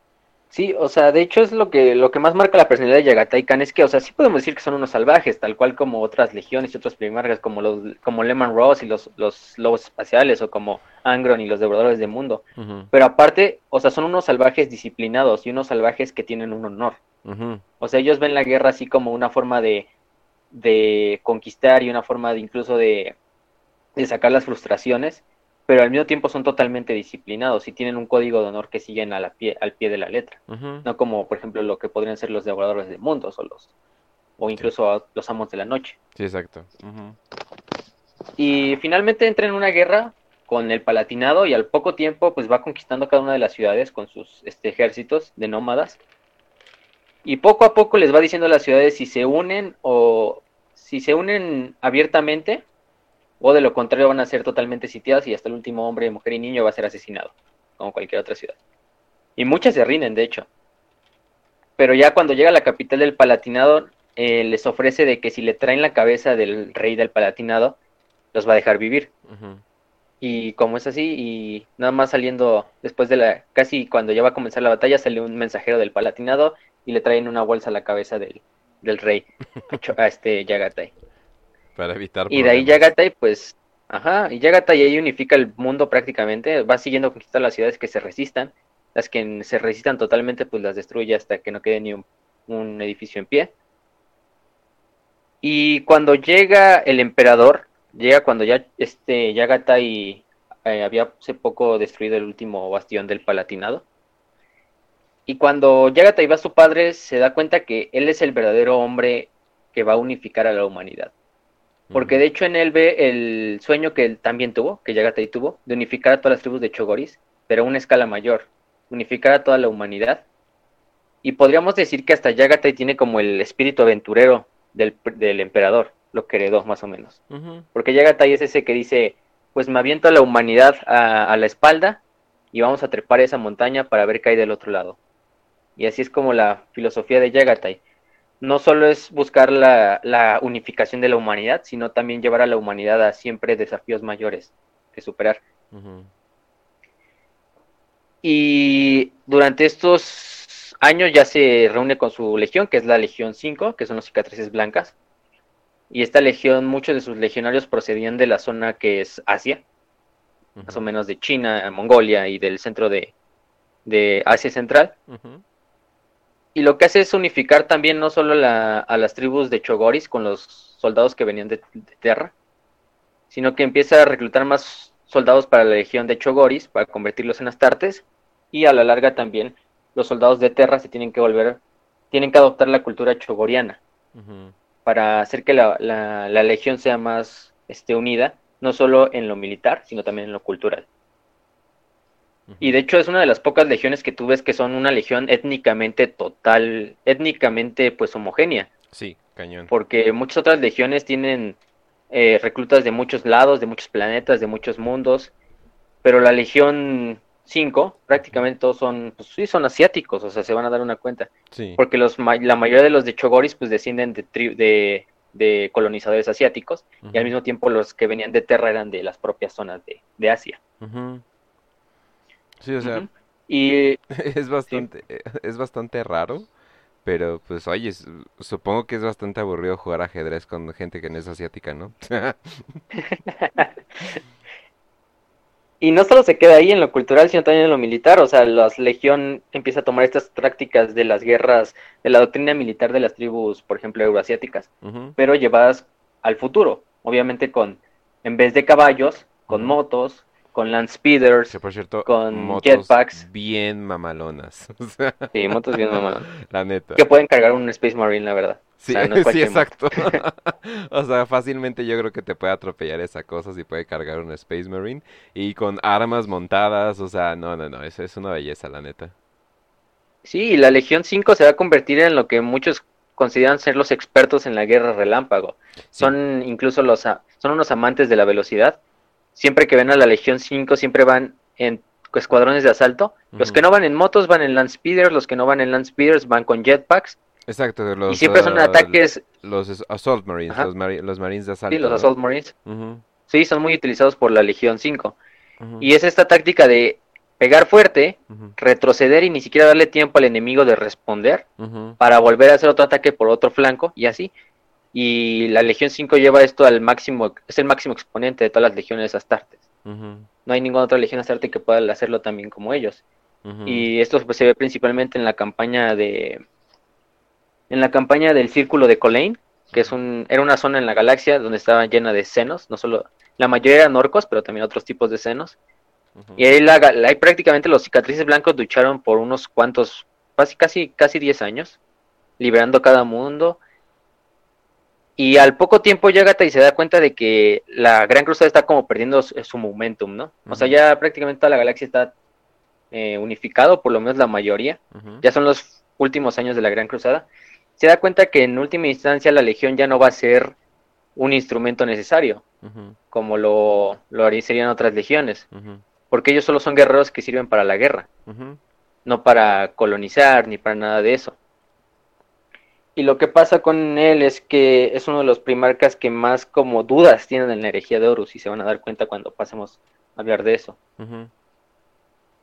Sí, o sea, de hecho es lo que, lo que más marca la personalidad de Yagatai Khan es que, o sea, sí podemos decir que son unos salvajes, tal cual como otras legiones y otros primarcas como los, como Lehman Ross y los, los lobos espaciales, o como Angron y los devoradores de mundo. Pero aparte, o sea, son unos salvajes disciplinados y unos salvajes que tienen un honor. O sea, ellos ven la guerra así como una forma de, de conquistar y una forma de incluso de, de sacar las frustraciones pero al mismo tiempo son totalmente disciplinados y tienen un código de honor que siguen a la pie, al pie de la letra. No como, por ejemplo, lo que podrían ser los devoradores de mundos o los o incluso los amos de la noche. Sí, exacto. Y finalmente entra en una guerra con el Palatinado y al poco tiempo pues va conquistando cada una de las ciudades con sus este, ejércitos de nómadas. Y poco a poco les va diciendo a las ciudades si se unen o si se unen abiertamente o de lo contrario van a ser totalmente sitiados y hasta el último hombre, mujer y niño va a ser asesinado, como cualquier otra ciudad. Y muchas se rinden, de hecho. Pero ya cuando llega a la capital del Palatinado, eh, les ofrece de que si le traen la cabeza del rey del Palatinado, los va a dejar vivir. Y como es así, y nada más saliendo después de la, casi cuando ya va a comenzar la batalla, sale un mensajero del Palatinado y le traen una bolsa a la cabeza del, del rey, a este Yagatai. Para evitar. Y de ahí Yagatai, pues, ajá, y Yagatai ahí unifica el mundo prácticamente, va siguiendo conquistando las ciudades que se resistan, las que se resistan totalmente, pues las destruye hasta que no quede ni un, edificio en pie. Y cuando llega el emperador, llega cuando ya este Yagatai eh, había hace poco destruido el último bastión del Palatinado. Y cuando Yagatai va a su padre, se da cuenta que él es el verdadero hombre que va a unificar a la humanidad. Porque de hecho en él ve el sueño que él también tuvo, que Yagatai tuvo, de unificar a todas las tribus de Chogoris, pero a una escala mayor, unificar a toda la humanidad. Y podríamos decir que hasta Yagatai tiene como el espíritu aventurero del, emperador, lo que heredó más o menos. Porque Yagatai es ese que dice, pues me aviento a la humanidad a, a la espalda y vamos a trepar esa montaña para ver qué hay del otro lado. Y así es como la filosofía de Yagatai no solo es buscar la, unificación de la humanidad, sino también llevar a la humanidad a siempre desafíos mayores que superar. Y durante estos años ya se reúne con su legión, que es la Legión 5, que son los cicatrices blancas. Y esta legión, muchos de sus legionarios procedían de la zona que es Asia, más o menos de China, Mongolia y del centro de, Asia Central. Y lo que hace es unificar también no solo a las tribus de Chogoris con los soldados que venían de, Terra, sino que empieza a reclutar más soldados para la legión de Chogoris para convertirlos en astartes y a la larga también los soldados de Terra se tienen que volver, tienen que adoptar la cultura chogoriana para hacer que la, la, legión sea más este, unida, no solo en lo militar, sino también en lo cultural. Y de hecho es una de las pocas legiones que tú ves que son una legión étnicamente total, étnicamente pues homogénea. Sí, cañón. Porque muchas otras legiones tienen eh, reclutas de muchos lados, de muchos planetas, de muchos mundos, pero la legión 5 prácticamente todos son, pues sí, son asiáticos, o sea, se van a dar una cuenta. Sí. Porque los, la mayoría de los de Chogoris pues descienden de, de de colonizadores asiáticos y al mismo tiempo los que venían de Terra eran de las propias zonas de, de Asia. Sí, o sea. Y *laughs* es bastante, eh, es bastante raro, pero pues oye, supongo que es bastante aburrido jugar ajedrez con gente que no es asiática, ¿no? *laughs* Y no solo se queda ahí en lo cultural, sino también en lo militar. O sea, la Legión empieza a tomar estas prácticas de las guerras, de la doctrina militar de las tribus, por ejemplo, euroasiáticas, pero llevadas al futuro. Obviamente con, en vez de caballos, con motos, con land speeders, Que por cierto, con motos jetpacks. bien mamalonas, *laughs* o sea, sí, motos bien mamadas, *laughs* la neta. que pueden cargar un Space Marine, la verdad. Sí, sea, no es *laughs* sí, exacto. O sea, fácilmente yo creo que te puede atropellar esa cosa si puede cargar un Space Marine y con armas montadas, o sea, no, no, no, eso es una belleza, la neta. Sí, la Legión 5 se va a convertir en lo que muchos consideran ser los expertos en la guerra relámpago. Sí. Son incluso los son unos amantes de la velocidad. Siempre que ven a la Legión 5 siempre van en escuadrones de asalto. Los que no van en motos van en land speeders, los que no van en land speeders van con jetpacks Exacto, y los, siempre son ah, ataques, los Assault Marines, los, mari- los Marines de asalto, sí, los assault marines. Sí, son muy utilizados por la Legión 5. ujú, Y es esta táctica de pegar fuerte, retroceder y ni siquiera darle tiempo al enemigo de responder para volver a hacer otro ataque por otro flanco y así. Y la Legión 5 lleva esto al máximo, es el máximo exponente de todas las legiones astartes. ujú, No hay ninguna otra legión astarte que pueda hacerlo también como ellos. Y esto pues, se ve principalmente en la campaña de en la campaña del Círculo de Colain, que es un era una zona en la galaxia donde estaba llena de senos, no solo la mayoría eran orcos, pero también otros tipos de senos. Y ahí, la, ahí prácticamente los cicatrices blancos lucharon por unos cuantos, casi, casi, casi 10 años, liberando cada mundo. Y al poco tiempo llega y se da cuenta de que la Gran Cruzada está como perdiendo su, su momentum, ¿no? O sea, ya prácticamente toda la galaxia está eh, unificado, por lo menos la mayoría. Ya son los últimos años de la Gran Cruzada. Se da cuenta que en última instancia la Legión ya no va a ser un instrumento necesario, como lo, lo haría- serían otras legiones porque ellos solo son guerreros que sirven para la guerra, no para colonizar ni para nada de eso. Y lo que pasa con él es que es uno de los primarcas que más como dudas tienen en la herejía de Horus y se van a dar cuenta cuando pasemos a hablar de eso.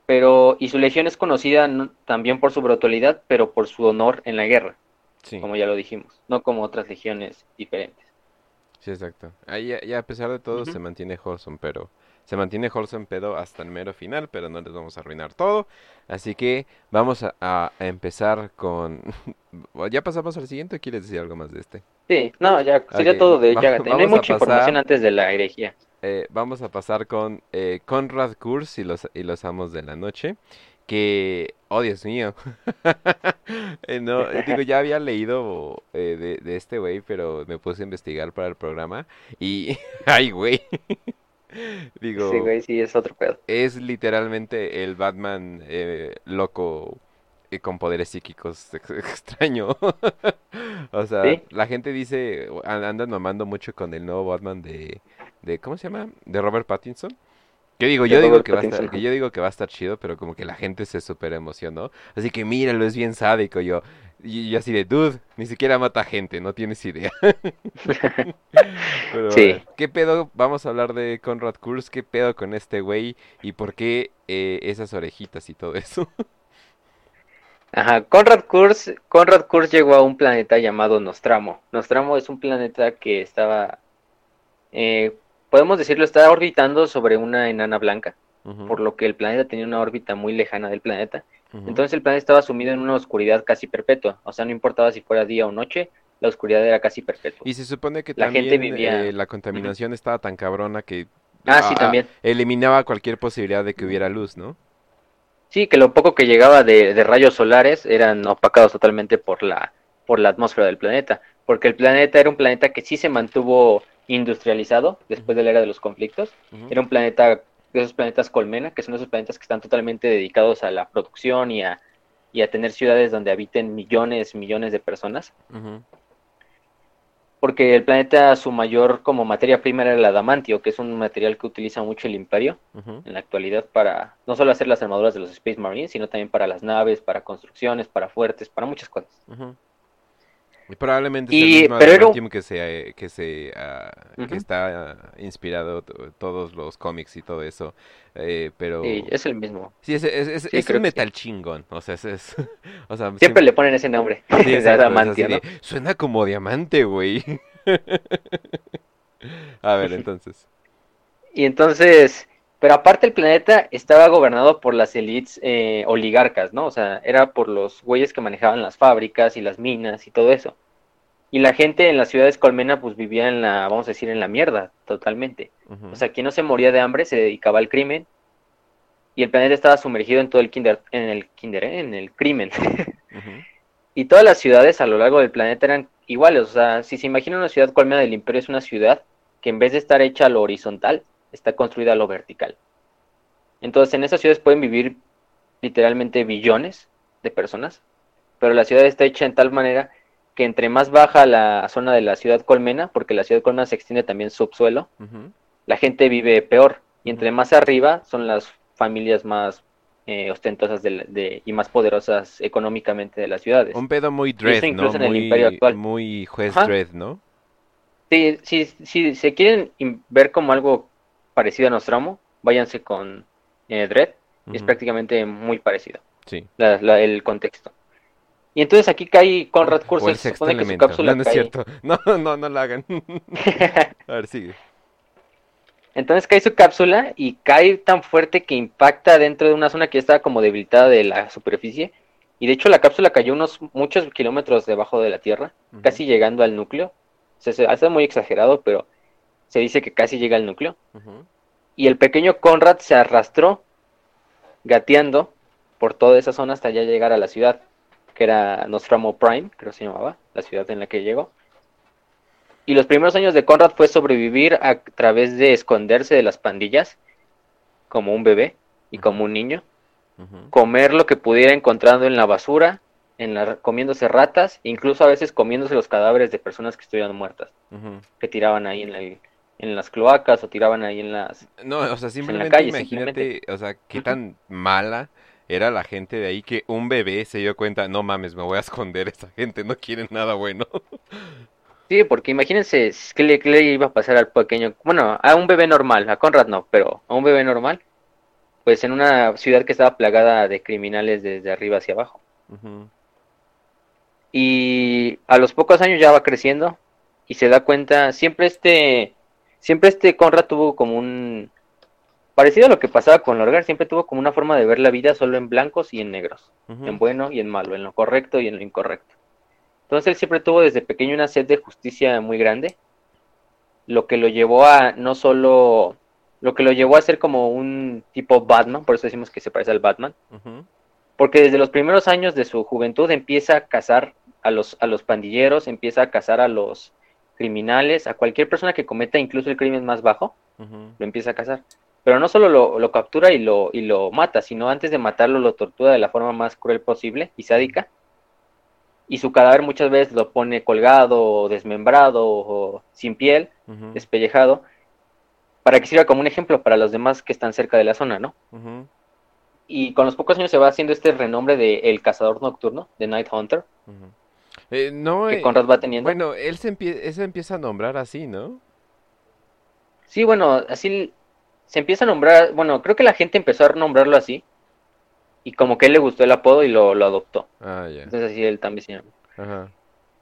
Pero y su legión es conocida no- también por su brutalidad, pero por su honor en la guerra, Sí, como ya lo dijimos, no como otras legiones diferentes. sí, exacto. Ahí ya, ya a pesar de todo se mantiene wholesome, pero se mantiene wholesome pedo hasta el mero final, pero no les vamos a arruinar todo. Así que vamos a, empezar con... *laughs* ¿Ya pasamos al siguiente o quieres decir algo más de este? Sí, no, ya sería todo de va- Yagate. No hay vamos a mucha información pasar- antes de la herejía. Eh, vamos a pasar con eh, Conrad Kurz y los, y los Amos de la Noche. Que, oh Dios mío, *laughs* Eh, no, digo, ya había leído de, de este güey, pero me puse a investigar para el programa y, *laughs* ay güey, *laughs* digo, Sí, güey, sí, es otro pedo. es literalmente el Batman eh, loco y con poderes psíquicos *laughs* ex- extraño. *laughs* O sea, Sí. la gente dice, andan mamando mucho con el nuevo Batman de, de ¿cómo se llama? De Robert Pattinson. Que digo, yo digo que va a estar, que yo digo que va a estar chido, pero como que la gente se super emocionó. Así que míralo, es bien sádico. Yo, y yo así de, dude, ni siquiera mata gente, no tienes idea. *laughs* *laughs* Pero, Sí. ¿qué pedo? Vamos a hablar de Conrad Kurz, ¿qué pedo con este güey? ¿Y por qué eh, esas orejitas y todo eso? *laughs* Ajá, Conrad Kurz, Conrad Kurz llegó a un planeta llamado Nostramo. Nostramo es un planeta que estaba, eh, podemos decirlo, estaba orbitando sobre una enana blanca, por lo que el planeta tenía una órbita muy lejana del planeta. Entonces el planeta estaba sumido en una oscuridad casi perpetua, o sea, no importaba si fuera día o noche, la oscuridad era casi perpetua. Y se supone que La gente también vivía- eh, la contaminación estaba tan cabrona que Ah, sí, también. eliminaba cualquier posibilidad de que hubiera luz, ¿no? Sí, que lo poco que llegaba de, de rayos solares eran opacados totalmente por la, por la atmósfera del planeta, porque el planeta era un planeta que sí se mantuvo industrializado después de la era de los conflictos, era un planeta de esos planetas colmena, que son esos planetas que están totalmente dedicados a la producción y a, y a tener ciudades donde habiten millones, millones de personas, porque el planeta, su mayor como materia prima era el adamantio, que es un material que utiliza mucho el imperio en la actualidad para no solo hacer las armaduras de los Space Marines, sino también para las naves, para construcciones, para fuertes, para muchas cosas. ujú. Y probablemente Y- es el mismo pero era que se, que se, ah, que está ah, inspirado todos los cómics y todo eso. Eh, pero Sí, es el mismo. sí, es, es, es- Sí, es creo un sí. metal chingón. O sea, es, es- *laughs* o sea, Siempre le ponen ese nombre. *laughs* *laughs* suena como diamante, güey. A ver, entonces. Y entonces, pero aparte el planeta estaba gobernado por las élites eh, oligarcas, ¿no? O sea, era por los güeyes que manejaban las fábricas y las minas y todo eso. Y la gente en las ciudades colmena pues vivía en la, vamos a decir, en la mierda, totalmente. O sea, quien no se moría de hambre se dedicaba al crimen. Y el planeta estaba sumergido en todo el kinder, en el kinder, ¿eh? en el crimen. *laughs* Y todas las ciudades a lo largo del planeta eran iguales. O sea, si se imagina una ciudad colmena del imperio, es una ciudad que en vez de estar hecha a lo horizontal, está construida a lo vertical. Entonces, en esas ciudades pueden vivir literalmente billones de personas, pero la ciudad está hecha en tal manera que entre más baja la zona de la ciudad colmena, porque la ciudad colmena se extiende también subsuelo, la gente vive peor. Y entre más arriba son las familias más eh, ostentosas de la- de- y más poderosas económicamente de las ciudades. Un pedo muy Dredd, ¿no? incluso en el Muy, Imperio actual. muy juez Ajá. Dredd, ¿no? Si, si, si se quieren ver como algo parecido a Nostromo, váyanse con eh, es prácticamente muy parecido Sí. la- la- el contexto. Y entonces aquí cae Conrad Curse, se supone que su cápsula No, no es cierto. *laughs* No, no, no la hagan. *laughs* A ver, sigue. Entonces cae su cápsula y cae tan fuerte que impacta dentro de una zona que ya estaba como debilitada de la superficie. Y de hecho la cápsula cayó unos muchos kilómetros debajo de la Tierra, casi llegando al núcleo. O sea, se hace muy exagerado, pero se dice que casi llega al núcleo. Y el pequeño Conrad se arrastró gateando por toda esa zona hasta ya llegar a la ciudad, que era Nostromo Prime, creo que se llamaba, la ciudad en la que llegó. Y los primeros años de Conrad fue sobrevivir a través de esconderse de las pandillas, como un bebé y como un niño, comer lo que pudiera encontrando en la basura, en la, comiéndose ratas, incluso a veces comiéndose los cadáveres de personas que estuvieran muertas, que tiraban ahí en, el- en las cloacas o tiraban ahí en las... No, o sea, simplemente calle, imagínate, o sea, qué tan mala era la gente de ahí que un bebé se dio cuenta, no mames, me voy a esconder, esa gente no quiere nada bueno. *laughs* Sí, porque imagínense qué le, qué le iba a pasar al pequeño, bueno, a un bebé normal, a Conrad no, pero a un bebé normal, pues en una ciudad que estaba plagada de criminales desde arriba hacia abajo. Y a los pocos años ya va creciendo y se da cuenta, siempre este, siempre este Conrad tuvo como un, parecido a lo que pasaba con Lorgar, siempre tuvo como una forma de ver la vida solo en blancos y en negros, en bueno y en malo, en lo correcto y en lo incorrecto. Entonces él siempre tuvo desde pequeño una sed de justicia muy grande, lo que lo llevó a no solo, lo que lo llevó a ser como un tipo Batman, por eso decimos que se parece al Batman, porque desde los primeros años de su juventud empieza a cazar a los, a los pandilleros, empieza a cazar a los criminales, a cualquier persona que cometa incluso el crimen más bajo, lo empieza a cazar. Pero no solo lo, lo captura y lo, y lo mata, sino antes de matarlo lo tortura de la forma más cruel posible y sádica. Y su cadáver muchas veces lo pone colgado, o desmembrado, o sin piel, despellejado, para que sirva como un ejemplo para los demás que están cerca de la zona, ¿no? Y con los pocos años se va haciendo este renombre de El Cazador Nocturno, de Night Hunter. Eh, no, que eh, Conrad va teniendo. bueno, él se, empie- él se empieza a nombrar así, ¿no? Sí, bueno, así se empieza a nombrar, bueno, creo que la gente empezó a nombrarlo así, y como que él le gustó el apodo y lo, lo adoptó. Ah, ya. Entonces así él también se llama. Ajá.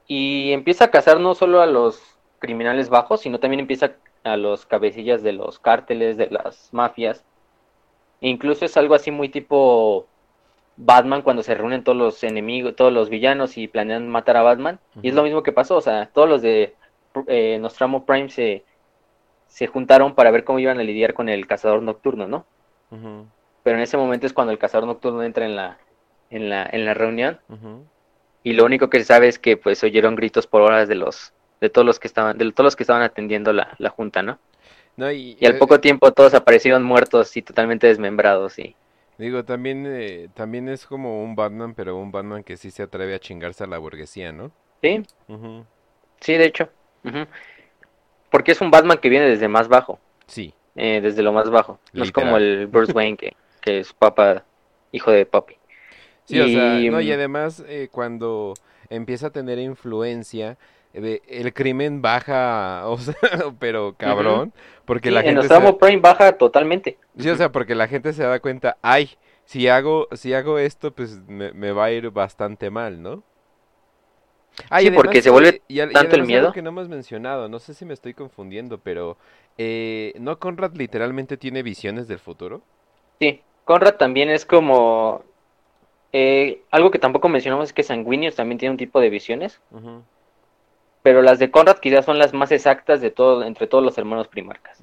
Y empieza a cazar no solo a los criminales bajos, sino también empieza a los cabecillas de los cárteles, de las mafias. E incluso es algo así muy tipo Batman cuando se reúnen todos los enemigos, todos los villanos y planean matar a Batman. Y es lo mismo que pasó, o sea, todos los de eh, Nostramo Prime se, se juntaron para ver cómo iban a lidiar con el cazador nocturno, ¿no? Pero en ese momento es cuando el cazador nocturno entra en la, en la, en la reunión y lo único que se sabe es que pues oyeron gritos por horas de los de todos los que estaban de todos los que estaban atendiendo la, la junta, ¿no? No, y, Y al eh, poco tiempo todos aparecieron muertos y totalmente desmembrados y Digo, también, eh, también es como un Batman, pero un Batman que sí se atreve a chingarse a la burguesía, ¿no? sí, sí, de hecho. Porque es un Batman que viene desde más bajo, Sí. eh, desde lo más bajo. No es como el Bruce Wayne que, que es papá, hijo de papi. Sí, o sea, Y, no, y mm, además eh, cuando empieza a tener influencia, el crimen baja, *laughs* o sea, pero cabrón, porque la en gente Nostramo se, Prime baja totalmente. sí, o sea, porque la gente se da cuenta, ay, si hago, si hago esto, pues me, me va a ir bastante mal, ¿no? Ah, Sí, porque se vuelve y, a- y tanto el además miedo. que no hemos mencionado, no sé si me estoy confundiendo, pero eh, ¿no Conrad literalmente tiene visiones del futuro? Sí, Conrad también es como... eh, algo que tampoco mencionamos es que Sanguinius también tiene un tipo de visiones, Ujú, pero las de Conrad quizás son las más exactas de todo, entre todos los hermanos primarcas,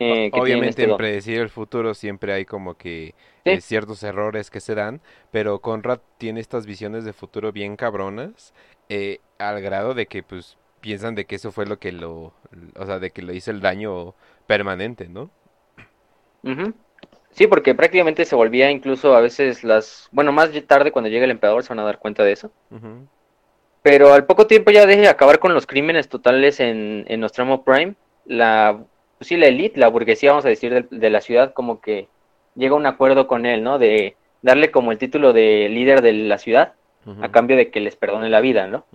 eh, Obviamente este en don. predecir el futuro siempre hay como que Sí, eh, ciertos errores que se dan, pero Conrad tiene estas visiones de futuro bien cabronas, eh, al grado de que pues piensan de que eso fue lo que lo, o sea, de que lo hizo el daño permanente, ¿no? Sí, porque prácticamente se volvía incluso a veces las... Bueno, más tarde cuando llegue el emperador se van a dar cuenta de eso. Ujú, Pero al poco tiempo ya de acabar con los crímenes totales en, en Nostramo Prime, la, pues sí, la elite, la burguesía, vamos a decir, del- de, la ciudad, como que llega a un acuerdo con él, ¿no? De darle como el título de líder de la ciudad a cambio de que les perdone la vida, ¿no?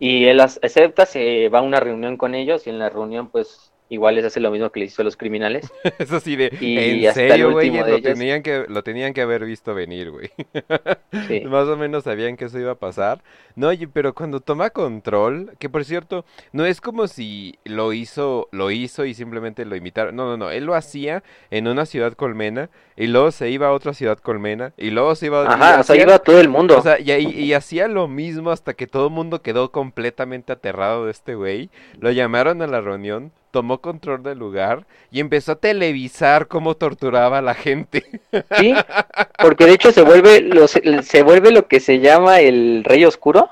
Y él acepta, se va a una reunión con ellos y en la reunión, pues, igual les hace lo mismo que les hizo a los criminales. *laughs* Es así de, Y en hasta serio, de lo ellos, tenían que, lo tenían que haber visto venir, güey. *laughs* sí. Más o menos sabían que eso iba a pasar. No, pero cuando toma control, que por cierto, no es como si lo hizo, lo hizo y simplemente lo imitaron. No, no, no, él lo hacía en una ciudad colmena y luego se iba a otra ciudad colmena y luego se iba y Ajá, o sea, iba todo el o mundo. sea, y, y hacía lo mismo hasta que todo el mundo quedó completamente aterrado de este güey. Lo llamaron a la reunión, tomó control del lugar y empezó a televisar cómo torturaba a la gente. Sí, *laughs* porque de hecho se vuelve, lo, se, vuelve lo que se llama el Rey Oscuro.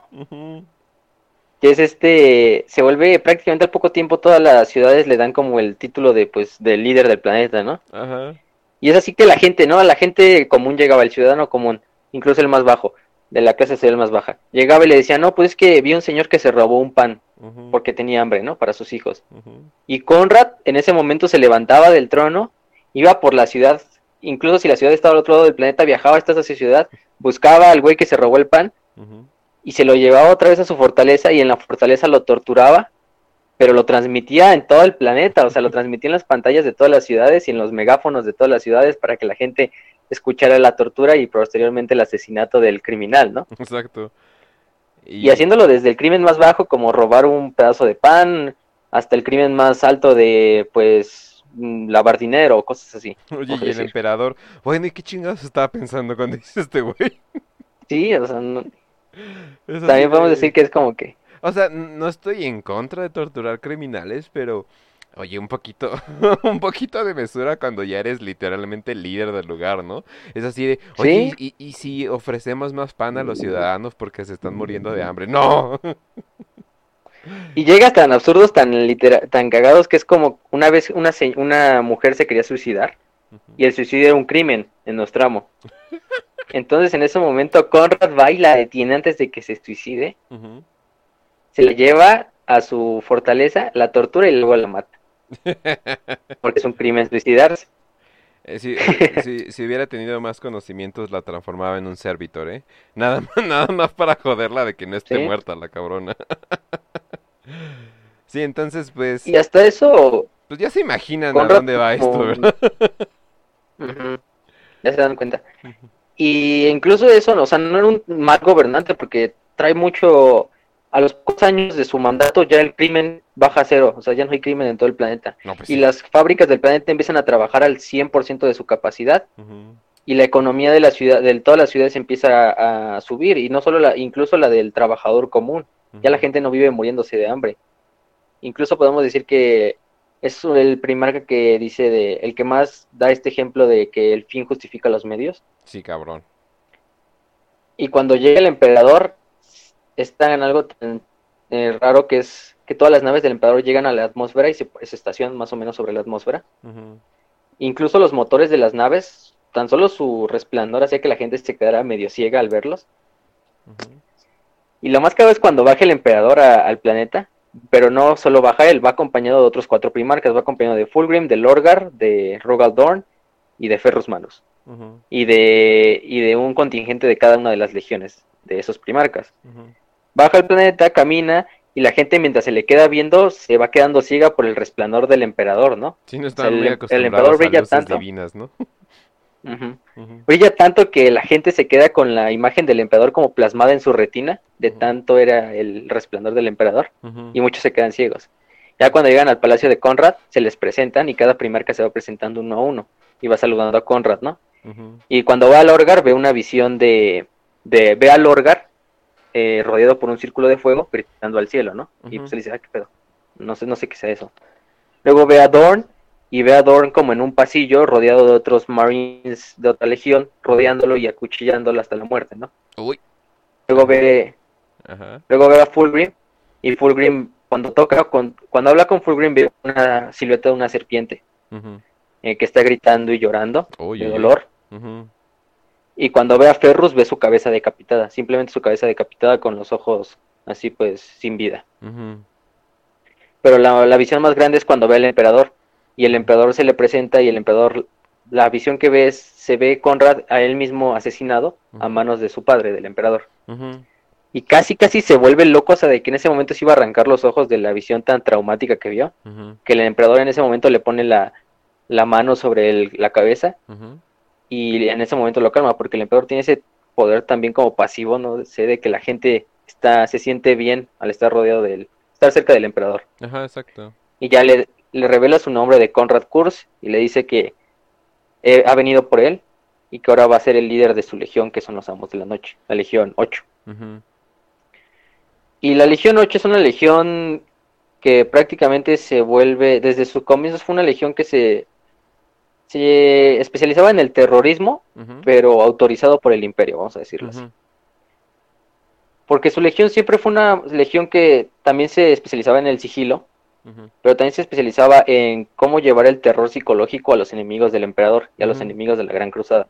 Que es este, se vuelve prácticamente al poco tiempo todas las ciudades le dan como el título de pues del líder del planeta, ¿no? Ajá. Y es así que la gente, ¿no? La gente común llegaba, el ciudadano común, incluso el más bajo, de la clase social más baja, llegaba y le decía, no, pues es que vi un señor que se robó un pan porque tenía hambre, ¿no? Para sus hijos. Y Conrad en ese momento se levantaba del trono, iba por la ciudad, incluso si la ciudad estaba al otro lado del planeta, viajaba hasta esa ciudad, buscaba al güey que se robó el pan y se lo llevaba otra vez a su fortaleza y en la fortaleza lo torturaba, pero lo transmitía en todo el planeta, o sea, lo transmitía en las pantallas de todas las ciudades y en los megáfonos de todas las ciudades para que la gente escuchara la tortura y posteriormente el asesinato del criminal, ¿no? *laughs* Exacto. Y haciéndolo desde el crimen más bajo, como robar un pedazo de pan, hasta el crimen más alto de, pues, lavar dinero o cosas así. *laughs* Oye, y el emperador. Bueno, ¿y qué chingados estaba pensando cuando *laughs* dice este güey? Sí, o sea, no- también podemos de- decir que es como que... O sea, no estoy en contra de torturar criminales, pero. Oye, un poquito, *laughs* un poquito de mesura cuando ya eres literalmente el líder del lugar, ¿no? Es así de, oye, Sí, ¿y, y si ofrecemos más pan a los ciudadanos porque se están muriendo de hambre? ¡No! Y llegas tan absurdos, tan litera- tan cagados que es como una vez una, se- una mujer se quería suicidar y el suicidio era un crimen en Nostramo. *laughs* Entonces en ese momento Conrad va y la detiene antes de que se suicide, se la lleva a su fortaleza, la tortura y luego la mata, *laughs* porque es un crimen suicidarse. Eh, si, si, *laughs* si hubiera tenido más conocimientos, la transformaba en un servitor, ¿eh? Nada más, *laughs* nada más para joderla de que no esté Sí. muerta la cabrona. Sí, entonces, pues, Y hasta eso, pues ya se imaginan a dónde va esto, ¿verdad? Ya se dan cuenta. Y incluso eso, o sea, no era un mal gobernante porque trae mucho, a los pocos años de su mandato ya el crimen baja a cero, o sea, ya no hay crimen en todo el planeta. No, pues Y sí. las fábricas del planeta empiezan a trabajar al 100% de su capacidad y la economía de la ciudad, de todas las ciudades empieza a, a subir y no solo la, incluso la del trabajador común. Ya la gente no vive muriéndose de hambre. Incluso podemos decir que es el primarca que dice de, el que más da este ejemplo de que el fin justifica los medios. Sí, cabrón. Y cuando llega el emperador, está en algo tan eh, raro que es que todas las naves del emperador llegan a la atmósfera y se, se estacionan más o menos sobre la atmósfera. Incluso los motores de las naves, tan solo su resplandor hacía que la gente se quedara medio ciega al verlos. Y lo más caro es cuando baja el emperador a- al planeta, pero no solo baja él, va acompañado de otros cuatro primarcas, va acompañado de Fulgrim, de Lorgar, de Rogal Dorn y de Ferrus Manus. Y de, y de un contingente de cada una de las legiones de esos primarcas. Baja el planeta, camina, y la gente mientras se le queda viendo se va quedando ciega por el resplandor del emperador, ¿no? Sí, no muy em- el acostumbrados emperador a brilla luces tanto. divinas, ¿no? *laughs* Brilla tanto que la gente se queda con la imagen del emperador como plasmada en su retina, de tanto era el resplandor del emperador, y muchos se quedan ciegos. Ya cuando llegan al palacio de Conrad, se les presentan y cada primarca se va presentando uno a uno y va saludando a Conrad, ¿no? Y cuando va al Orgar, ve una visión de, de ve al Orgar eh, rodeado por un círculo de fuego, gritando al cielo, ¿no? Y pues él dice, ah, qué pedo. No sé, no sé qué sea eso. Luego ve a Dorn y ve a Dorn como en un pasillo rodeado de otros Marines de otra legión, rodeándolo y acuchillándolo hasta la muerte, ¿no? Uy. Luego ve, Ajá. luego ve a Fulgrim y Fulgrim cuando toca, con- cuando habla con Fulgrim ve una silueta de una serpiente eh, que está gritando y llorando de dolor. Y cuando ve a Ferrus ve su cabeza decapitada, simplemente su cabeza decapitada con los ojos así pues sin vida. Pero la, la visión más grande es cuando ve al emperador y el emperador se le presenta y el emperador, la visión que ve es, se ve Conrad a él mismo asesinado a manos de su padre, del emperador. Y casi casi se vuelve loco, o sea, de que en ese momento se iba a arrancar los ojos de la visión tan traumática que vio, que el emperador en ese momento le pone la, la mano sobre el- la cabeza. Y en ese momento lo calma, porque el emperador tiene ese poder también como pasivo, ¿no? Sé de que la gente está, se siente bien al estar rodeado del, estar cerca del emperador. Ajá, exacto. Y ya le, le revela su nombre de Conrad Kurz y le dice que eh, ha venido por él y que ahora va a ser el líder de su legión, que son los amos de la noche, la legión 8. Ujú, Y la legión 8 es una legión que prácticamente se vuelve, desde sus comienzos fue una legión que se, se especializaba en el terrorismo, pero autorizado por el imperio, vamos a decirlo así. Porque su legión siempre fue una legión que también se especializaba en el sigilo, pero también se especializaba en cómo llevar el terror psicológico a los enemigos del emperador y a los enemigos de la Gran Cruzada.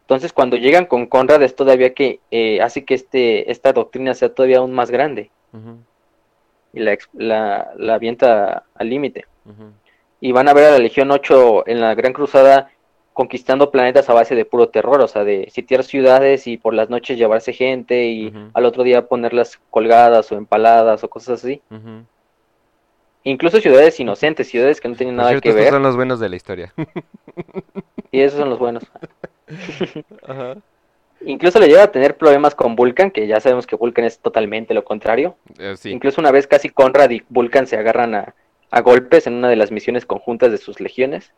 Entonces, cuando llegan con Conrad, es todavía que eh, hace que este, esta doctrina sea todavía aún más grande. Y la, la, la avienta al límite. Y van a ver a la Legión 8 en la Gran Cruzada conquistando planetas a base de puro terror, o sea, de sitiar ciudades y por las noches llevarse gente y al otro día ponerlas colgadas o empaladas o cosas así. Incluso ciudades inocentes, ciudades que no tienen Por nada cierto, que ver. son los buenos de la historia. *laughs* Y esos son los buenos. *laughs* Ajá. Incluso le lleva a tener problemas con Vulcan, que ya sabemos que Vulcan es totalmente lo contrario. Eh, sí. Incluso una vez casi Conrad y Vulcan se agarran a, a golpes en una de las misiones conjuntas de sus legiones,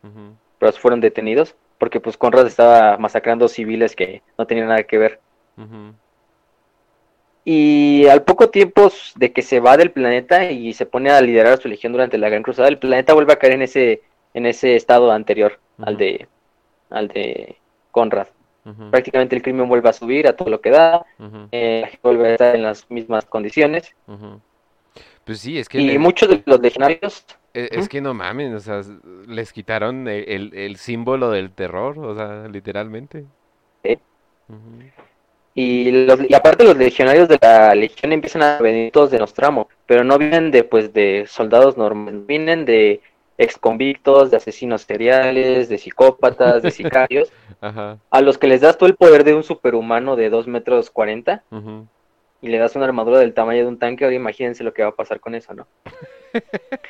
pero fueron detenidos porque pues Conrad estaba masacrando civiles que no tenían nada que ver. Y al poco tiempo de que se va del planeta y se pone a liderar a su legión durante la Gran Cruzada, el planeta vuelve a caer en ese en ese estado anterior al de al de Conrad. Prácticamente el crimen vuelve a subir a todo lo que da, eh, la gente vuelve a estar en las mismas condiciones. Pues sí, es que y muchos de los legionarios e- es que no mames, o sea, les quitaron el, el- el símbolo del terror, o sea, literalmente. Sí. Y, los, y aparte los legionarios de la legión empiezan a venir todos de Nostramo, pero no vienen de pues de soldados normales, vienen de exconvictos, de asesinos seriales, de psicópatas, de sicarios, *laughs* Ajá. a los que les das todo el poder de un superhumano de 2 metros 40 ujú, y le das una armadura del tamaño de un tanque, ahora imagínense lo que va a pasar con eso, ¿no? *laughs*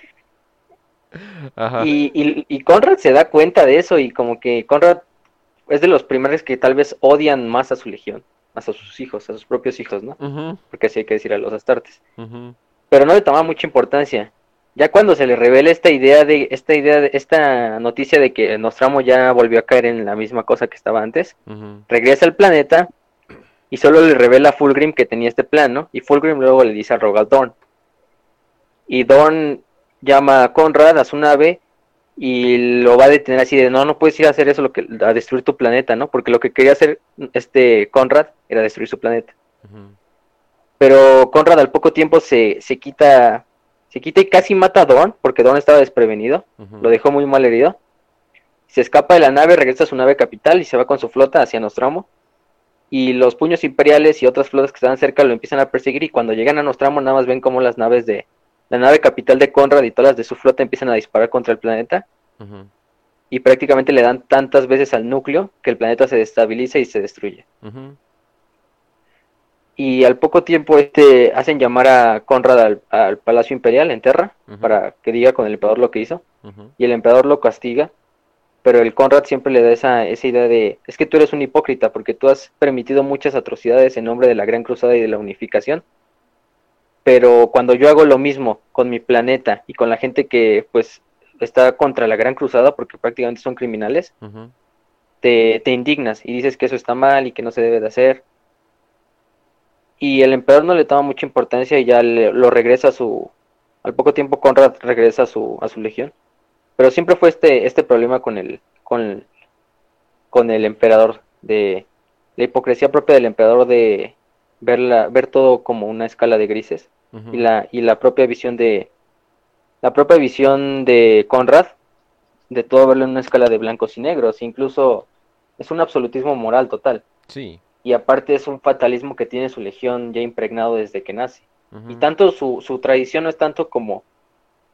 Ajá. Y, y, y Conrad se da cuenta de eso y como que Conrad es de los primeros que tal vez odian más a su legión, más a sus hijos, a sus propios hijos, ¿no? Porque así hay que decir a los astartes. pero no le toma mucha importancia. Ya cuando se le revela esta idea de esta idea de esta noticia de que Nostramo ya volvió a caer en la misma cosa que estaba antes, regresa al planeta y solo le revela a Fulgrim que tenía este plan, ¿no? Y Fulgrim luego le dice a Rogal Dorn. Y Dorn llama a Conrad a su nave y lo va a detener así de no, no puedes ir a hacer eso, lo que, a destruir tu planeta, ¿no? Porque lo que quería hacer este Conrad era destruir su planeta pero Conrad al poco tiempo se, se quita se quita y casi mata a Dorn porque Dorn estaba desprevenido, lo dejó muy mal herido. Se escapa de la nave, regresa a su nave capital y se va con su flota hacia Nostramo. Y los puños imperiales y otras flotas que estaban cerca lo empiezan a perseguir y cuando llegan a Nostramo nada más ven como las naves de la nave capital de Conrad y todas las de su flota empiezan a disparar contra el planeta. Y prácticamente le dan tantas veces al núcleo que el planeta se destabiliza y se destruye. Y al poco tiempo este hacen llamar a Conrad al, al Palacio Imperial en Terra para que diga con el emperador lo que hizo. Y el emperador lo castiga, pero el Conrad siempre le da esa, esa idea de, es que tú eres un hipócrita porque tú has permitido muchas atrocidades en nombre de la Gran Cruzada y de la unificación. Pero cuando yo hago lo mismo con mi planeta y con la gente que pues está contra la Gran Cruzada porque prácticamente son criminales, te, te indignas y dices que eso está mal y que no se debe de hacer. Y el emperador no le toma mucha importancia y ya le- lo regresa a su... Al poco tiempo Conrad regresa a su, a su legión. Pero siempre fue este, este problema con el, con, con el emperador, de la hipocresía propia del emperador de ver, la- ver todo como una escala de grises y la, y la propia visión de la propia visión de Conrad de todo verlo en una escala de blancos y negros, incluso es un absolutismo moral total. Sí. Y aparte es un fatalismo que tiene su legión ya impregnado desde que nace. Y tanto su, su tradición no es tanto como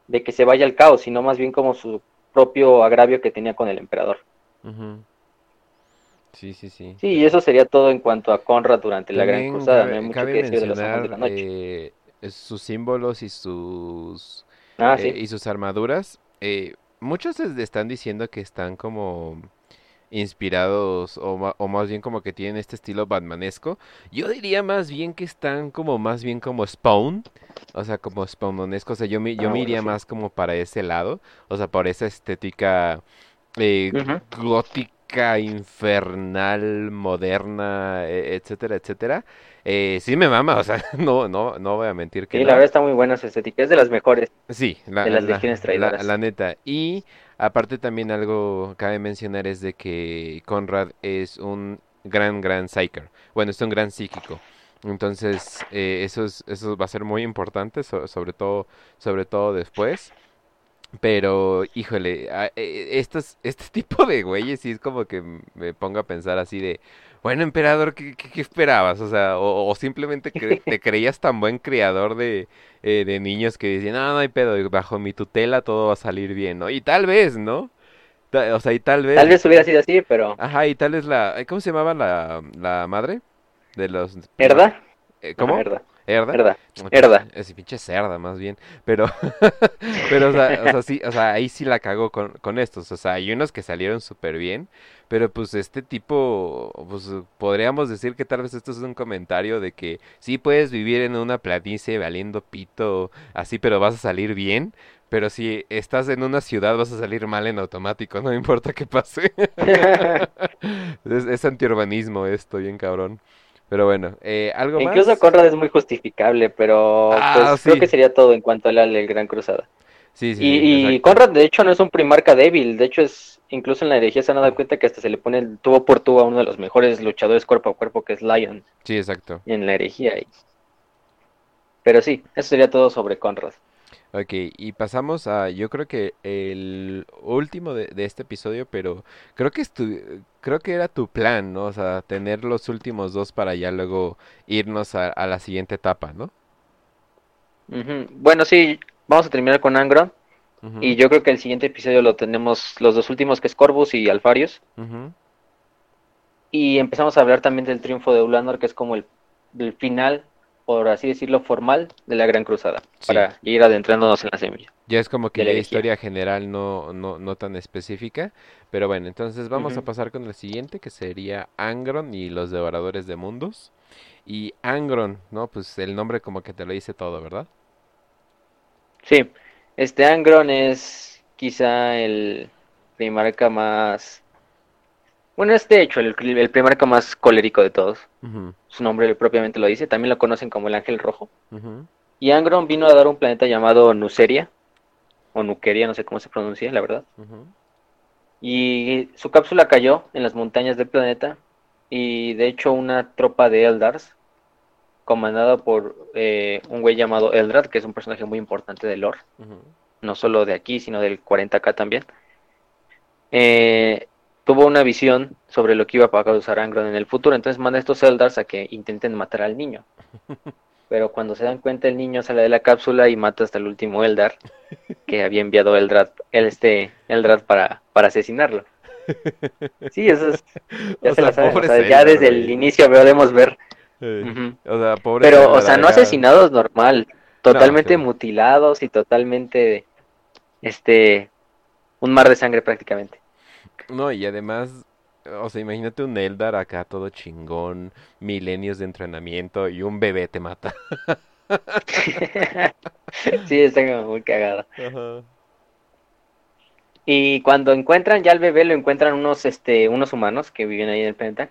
de que se vaya al caos, sino más bien como su propio agravio que tenía con el emperador. Sí, sí, sí. Sí, y eso sería todo en cuanto a Conrad durante la Gran Cruzada. cabe, no hay mucho que decir de los de la noche. eh, sus símbolos y sus ah, eh, sí. y sus armaduras. eh, muchos es- están diciendo que están como inspirados o, o más bien como que tienen este estilo batmanesco. Yo diría más bien que están como más bien como Spawn, o sea, como Spawnonesco. O sea, yo me, yo Ah, me bueno, iría sí. más como para ese lado, o sea, por esa estética eh, gótica, infernal, moderna, e- etcétera, etcétera. Eh, sí me mama, o sea, *laughs* no, no, no voy a mentir que Sí, no. la verdad está muy buena su estética, es de las mejores. Sí, la, de las la- legiones la neta. Y aparte también algo cabe mencionar es de que Conrad es un gran, gran psyker. Bueno, es un gran psíquico. Entonces, eh, eso es, eso va a ser muy importante, so- sobre todo, sobre todo después. Pero, híjole, a- eh, estos, este *laughs* tipo de güeyes sí es como que me pongo a pensar así de, bueno, emperador, ¿qué, qué- qué esperabas? O sea, o, o simplemente cre- *laughs* te creías tan buen criador de, eh, de niños que decían, no, no hay pedo, bajo mi tutela todo va a salir bien, ¿no? Y tal vez, ¿no? Ta- o sea, y tal vez, Tal vez hubiera sido así, pero... ajá, y tal vez la, ¿cómo se llamaba la, la madre? De los... ¿Herda? Eh, ¿Cómo? Herda. ¿Herda? Herda. Herda. pinche- Es pinche cerda, más bien. Pero, *laughs* pero, o sea, o sea, sí, o sea, ahí sí la cagó con, con estos. O sea, hay unos que salieron súper bien. Pero pues este tipo, pues podríamos decir que tal vez esto es un comentario de que sí puedes vivir en una planicie valiendo pito, así, pero vas a salir bien. Pero si estás en una ciudad vas a salir mal en automático, no importa qué pase. *laughs* Es, es antiurbanismo esto, bien cabrón. Pero bueno, eh, ¿algo más? Incluso Conrad es muy justificable, pero Ah, pues creo que sería todo en cuanto al al Gran Cruzada. Sí, sí, Y, y. Conrad, de hecho, no es un primarca débil. De hecho, es incluso en la herejía se han dado cuenta que hasta se le pone el tubo por tubo a uno de los mejores luchadores cuerpo a cuerpo, que es Lion, Sí, exacto. en la herejía. y- Pero sí, eso sería todo sobre Conrad. Ok, y pasamos a, yo creo que el último de, de este episodio, pero creo que estu- creo que era tu plan, ¿no? O sea, tener los últimos dos para ya luego irnos a, a la siguiente etapa, ¿no? Bueno, sí, vamos a terminar con Angron. Ujú, Y yo creo que el siguiente episodio lo tenemos los dos últimos, que es Corvus y Alfarius. Y empezamos a hablar también del triunfo de Ulanor, que es como el, el final, por así decirlo, formal de la Gran Cruzada, Sí. para ir adentrándonos en la semilla. Ya es como que la historia general no, no, no tan específica, pero bueno, entonces vamos a pasar con el siguiente, que sería Angron y los devoradores de mundos. Y Angron, ¿no? Pues el nombre como que te lo dice todo, ¿verdad? Sí, este Angron es quizá el primarca más... Bueno, es de hecho el, el primarca más colérico de todos. Su nombre propiamente lo dice. También lo conocen como el Ángel Rojo. Y Angron vino a dar un planeta llamado Nuceria, o Nuqueria, no sé cómo se pronuncia, la verdad. Y su cápsula cayó en las montañas del planeta. Y de hecho una tropa de Eldars, comandada por eh, un güey llamado Eldrad, que es un personaje muy importante de lore, no solo de aquí, sino del 40k también, eh, tuvo una visión sobre lo que iba a causar Angron en el futuro. Entonces manda a estos Eldars a que intenten matar al niño. *laughs* Pero cuando se dan cuenta, el niño sale de la cápsula y mata hasta el último Eldar. *laughs* que había enviado Eldrad, el este Eldrad para, para asesinarlo. *laughs* Sí, eso es, ya, O se la sea, saben, o pobre sea, ya desde el inicio podemos ver. Ujú. O sea, pobre Pero, o sea, no asesinados normal, totalmente sí. mutilados y totalmente, este, un mar de sangre prácticamente. No, y además, o sea, imagínate un Eldar acá todo chingón, milenios de entrenamiento y un bebé te mata. *laughs* Sí, está como muy cagado. Ajá. Y cuando encuentran ya al bebé, lo encuentran unos, este, unos humanos que viven ahí en el planeta.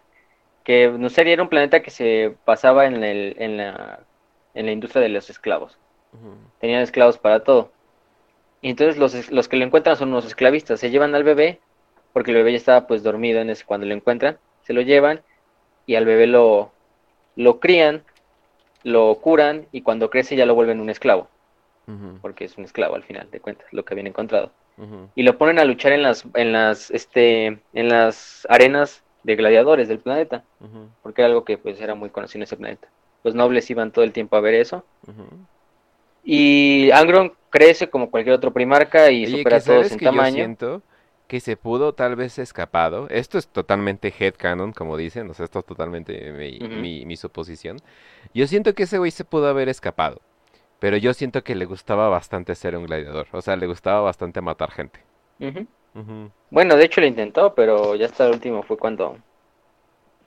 Que Nuceria era un planeta que se basaba en, el, en, la, en la industria de los esclavos. Tenían esclavos para todo. Y entonces los, los que lo encuentran son unos esclavistas. Se llevan al bebé, porque el bebé ya estaba pues dormido en ese, cuando lo encuentran. Se lo llevan y al bebé lo, lo crían, lo curan y cuando crece ya lo vuelven un esclavo. Porque es un esclavo al final de cuentas, lo que habían encontrado. Y lo ponen a luchar en las en las este en las arenas de gladiadores del planeta porque era algo que pues era muy conocido en ese planeta los nobles iban todo el tiempo a ver eso y Angron crece como cualquier otro primarca y Oye, supera a todos en yo tamaño siento que se pudo tal vez escapado. Esto es totalmente headcanon, como dicen, o sea, esto es totalmente mi, mi, mi suposición. Yo siento que ese güey se pudo haber escapado, pero yo siento que le gustaba bastante ser un gladiador, o sea, le gustaba bastante matar gente. Bueno de hecho lo intentó pero ya hasta el último fue cuando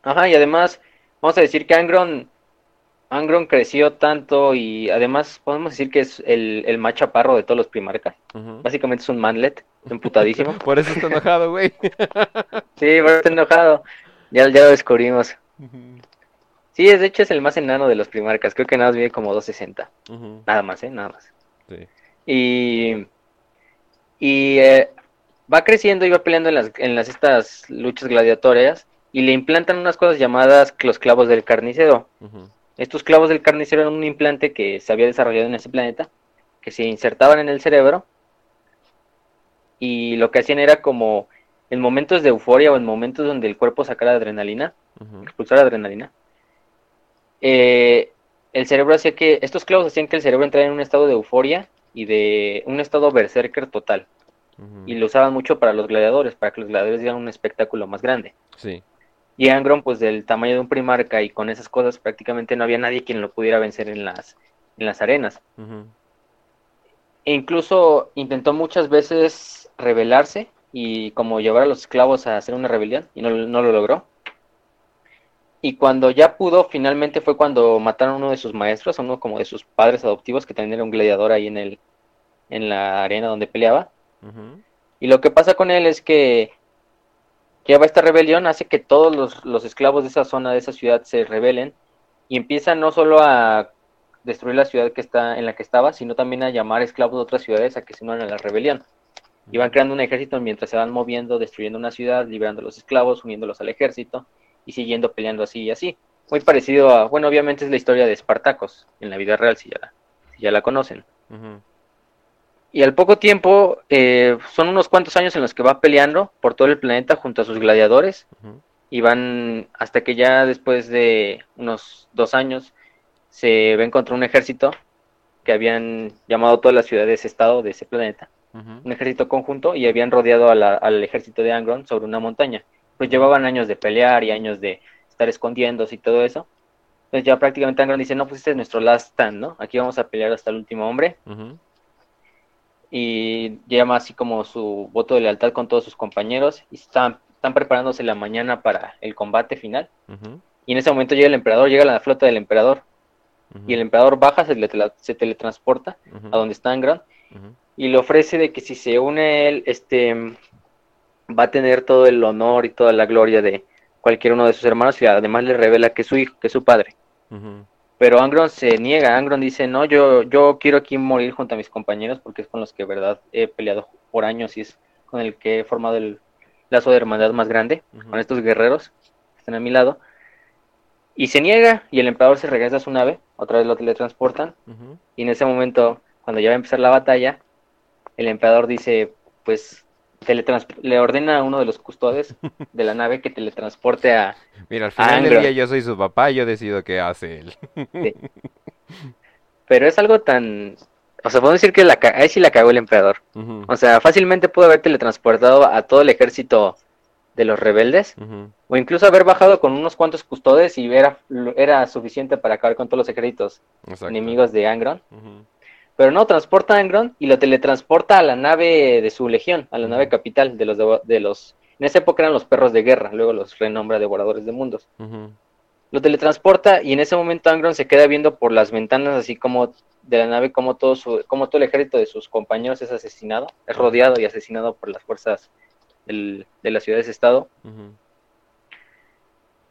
ajá y además vamos a decir que Angron Angron creció tanto y además podemos decir que es el, el más chaparro de todos los primarcas básicamente es un manlet emputadísimo *laughs* Por eso está enojado, güey. *laughs* Sí, pero está enojado. Ya, ya lo descubrimos. Sí, es, de hecho es el más enano de los primarcas. Creo que nada más mide como 260. Ujú. Nada más, ¿eh? Nada más. Sí. Y, y eh, va creciendo y va peleando en las, en las estas luchas gladiatorias y le implantan unas cosas llamadas los clavos del carnicero. Ujú. Estos clavos del carnicero eran un implante que se había desarrollado en ese planeta, que se insertaban en el cerebro y lo que hacían era como en momentos de euforia o en momentos donde el cuerpo sacara adrenalina, Ujú. expulsar adrenalina, eh, el cerebro hacía que, estos clavos hacían que el cerebro entrara en un estado de euforia y de un estado berserker total. Y lo usaban mucho para los gladiadores, para que los gladiadores dieran un espectáculo más grande. Sí. Y Angron, pues del tamaño de un primarca y con esas cosas, prácticamente no había nadie quien lo pudiera vencer en las, en las arenas. E incluso intentó muchas veces rebelarse y como llevar a los esclavos a hacer una rebelión y no, no lo logró. Y cuando ya pudo, finalmente fue cuando mataron a uno de sus maestros, a uno como de sus padres adoptivos, que también era un gladiador ahí en el, en la arena donde peleaba. Y lo que pasa con él es que lleva esta rebelión, hace que todos los, los esclavos de esa zona, de esa ciudad, se rebelen y empiezan no solo a destruir la ciudad que está en la que estaba, sino también a llamar esclavos de otras ciudades a que se unan a la rebelión. Y van creando un ejército mientras se van moviendo, destruyendo una ciudad, liberando a los esclavos, uniéndolos al ejército y siguiendo peleando así y así. Muy parecido a, bueno, obviamente es la historia de Espartacos en la vida real, si ya la, si ya la conocen. Y al poco tiempo, eh, son unos cuantos años en los que va peleando por todo el planeta junto a sus gladiadores y van hasta que ya después de unos dos años se ven contra un ejército que habían llamado todas las ciudades estado de ese planeta, un ejército conjunto y habían rodeado a la- al ejército de Angron sobre una montaña. Pues llevaban años de pelear y años de estar escondiéndose y todo eso. Entonces ya prácticamente Angron dice, no, pues este es nuestro last stand, ¿no? Aquí vamos a pelear hasta el último hombre. Y llama así como su voto de lealtad con todos sus compañeros y están, están preparándose la mañana para el combate final. Y en ese momento llega el emperador, llega la flota del emperador y el emperador baja, se, le se teletransporta a donde está Angron Ujú. y le ofrece de que si se une él, este, va a tener todo el honor y toda la gloria de cualquier uno de sus hermanos y además le revela que es su hijo, que es su padre. Pero Angron se niega, Angron dice, no, yo, yo quiero aquí morir junto a mis compañeros porque es con los que, verdad, he peleado por años y es con el que he formado el lazo de hermandad más grande, con estos guerreros que están a mi lado. Y se niega y el emperador se regresa a su nave, otra vez lo teletransportan. Y en ese momento, cuando ya va a empezar la batalla, el emperador dice, pues, le ordena a uno de los custodes *laughs* de la nave que teletransporte a, Mira, al final del día yo soy su papá y yo decido qué hace él. *laughs* Pero es algo tan, o sea, podemos decir que la, ahí sí la cagó el emperador. O sea, fácilmente pudo haber teletransportado a todo el ejército de los rebeldes, o incluso haber bajado con unos cuantos custodes y era, era suficiente para acabar con todos los ejércitos enemigos de Angron. Pero no, transporta a Angron y lo teletransporta a la nave de su legión, a la nave capital de los, de, los... En esa época eran los perros de guerra, luego los renombra devoradores de mundos. Lo teletransporta y en ese momento Angron se queda viendo por las ventanas, así como de la nave, como todo, su, como todo el ejército de sus compañeros es asesinado, es rodeado y asesinado por las fuerzas de la ciudad-estado.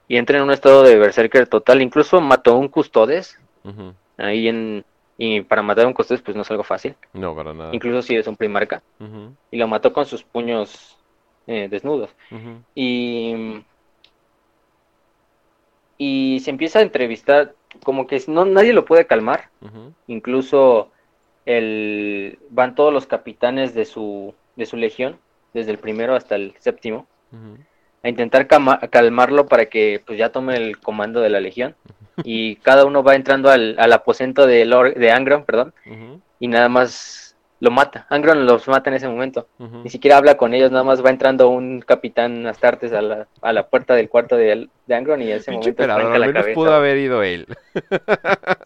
Y entra en un estado de berserker total. Incluso mató a un custodes. Ahí en. Y para matar a un custodes, pues no es algo fácil. No, para nada. Incluso si es un primarca. Y lo mató con sus puños eh, desnudos. Y. Y se empieza a entrevistar. Como que no, nadie lo puede calmar. Incluso el, van todos los capitanes de su, de su legión desde el primero hasta el séptimo, a intentar calmarlo para que pues ya tome el comando de la legión. Y cada uno va entrando al, al aposento de, de Angron, perdón, y nada más lo mata. Angron los mata en ese momento. Ni siquiera habla con ellos, nada más va entrando un capitán Astartes a la, a la puerta del cuarto de, de Angron y en ese momento la cabeza. pudo haber ido él.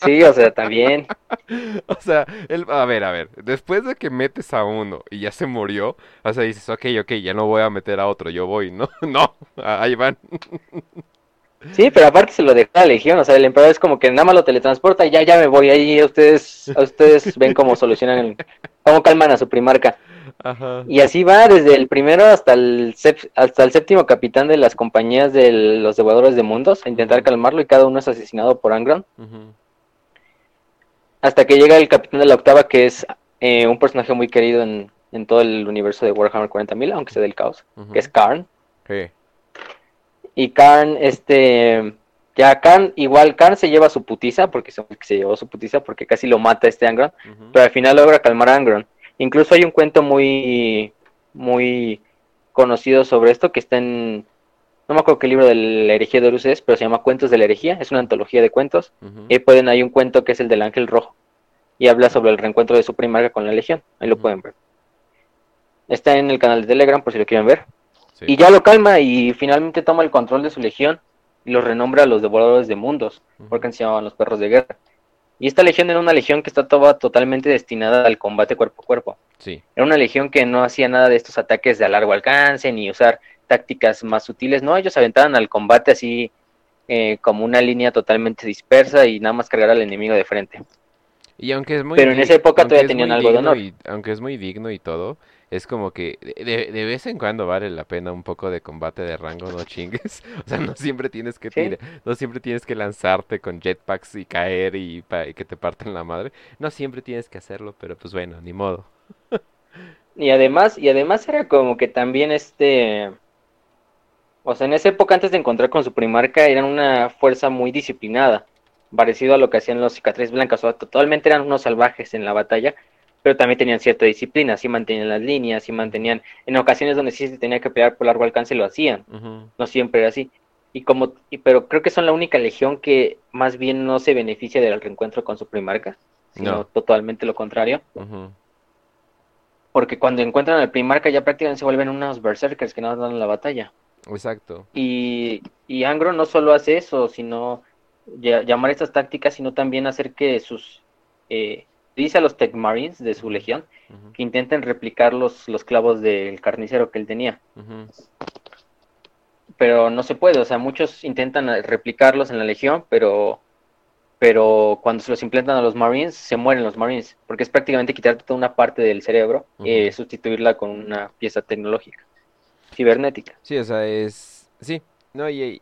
Sí, o sea, también. *laughs* o sea, él, a ver, a ver, después de que metes a uno y ya se murió, o sea, dices, ok, ok, ya no voy a meter a otro, yo voy, ¿no? *laughs* no, ahí van. *laughs* Sí, pero aparte se lo deja la legión, o sea, el emperador es como que nada más lo teletransporta y ya, ya me voy, ahí ustedes, ustedes *laughs* ven cómo solucionan, cómo calman a su primarca. Y así va desde el primero hasta el, hasta el séptimo capitán de las compañías de los devoradores de mundos a intentar calmarlo y cada uno es asesinado por Angron. Hasta que llega el capitán de la octava que es eh, un personaje muy querido en, en, todo el universo de Warhammer 40.000, aunque sea del caos, que es Karn. Sí y Karn, este, ya Karn, igual Karn se lleva su putiza, porque se, se llevó su putiza, porque casi lo mata este Angron, pero al final logra calmar a Angron. Incluso hay un cuento muy, muy conocido sobre esto que está en, no me acuerdo qué libro de la herejía de Horus es, pero se llama Cuentos de la herejía, es una antología de cuentos, y pueden, hay un cuento que es el del ángel rojo, y habla sobre el reencuentro de su primarca con la legión, ahí lo pueden ver. Está en el canal de Telegram por si lo quieren ver. Y ya lo calma y finalmente toma el control de su legión y los renombra a los devoradores de mundos, porque se llamaban los perros de guerra. Y esta legión era una legión que estaba totalmente destinada al combate cuerpo a cuerpo. Sí. Era una legión que no hacía nada de estos ataques de a largo alcance ni usar tácticas más sutiles. No, ellos aventaban al combate así eh, como una línea totalmente dispersa y nada más cargar al enemigo de frente. Y aunque es muy Pero en esa época todavía tenían algo de honor. aunque es muy digno y todo, es como que de, de, vez en cuando vale la pena un poco de combate de rango, no chingues. *laughs* O sea, no siempre tienes que tirar, no siempre tienes que lanzarte con jetpacks y caer y, que te parten la madre. No siempre tienes que hacerlo, pero pues bueno, ni modo. y además, y además era como que también este o sea, en esa época antes de encontrar con su primarca eran una fuerza muy disciplinada, parecido a lo que hacían los cicatrices blancas, o sea, totalmente eran unos salvajes en la batalla, pero también tenían cierta disciplina, sí mantenían las líneas, sí mantenían, en ocasiones donde sí se tenía que pelear por largo alcance lo hacían, no siempre era así. Y como, y, pero creo que son la única legión que más bien no se beneficia del reencuentro con su primarca, sino totalmente lo contrario. Porque cuando encuentran al primarca ya prácticamente se vuelven unos berserkers que no dan la batalla. Exacto. Y, y Angro no solo hace eso, sino llamar estas tácticas, sino también hacer que sus eh, dice a los Tech Marines de su legión que intenten replicar los, los clavos del carnicero que él tenía. Pero no se puede, o sea, muchos intentan replicarlos en la legión, pero pero cuando se los implantan a los Marines, se mueren los Marines, porque es prácticamente quitarte toda una parte del cerebro y sustituirla con una pieza tecnológica, cibernética. Sí, o sea, es... Sí, no, y,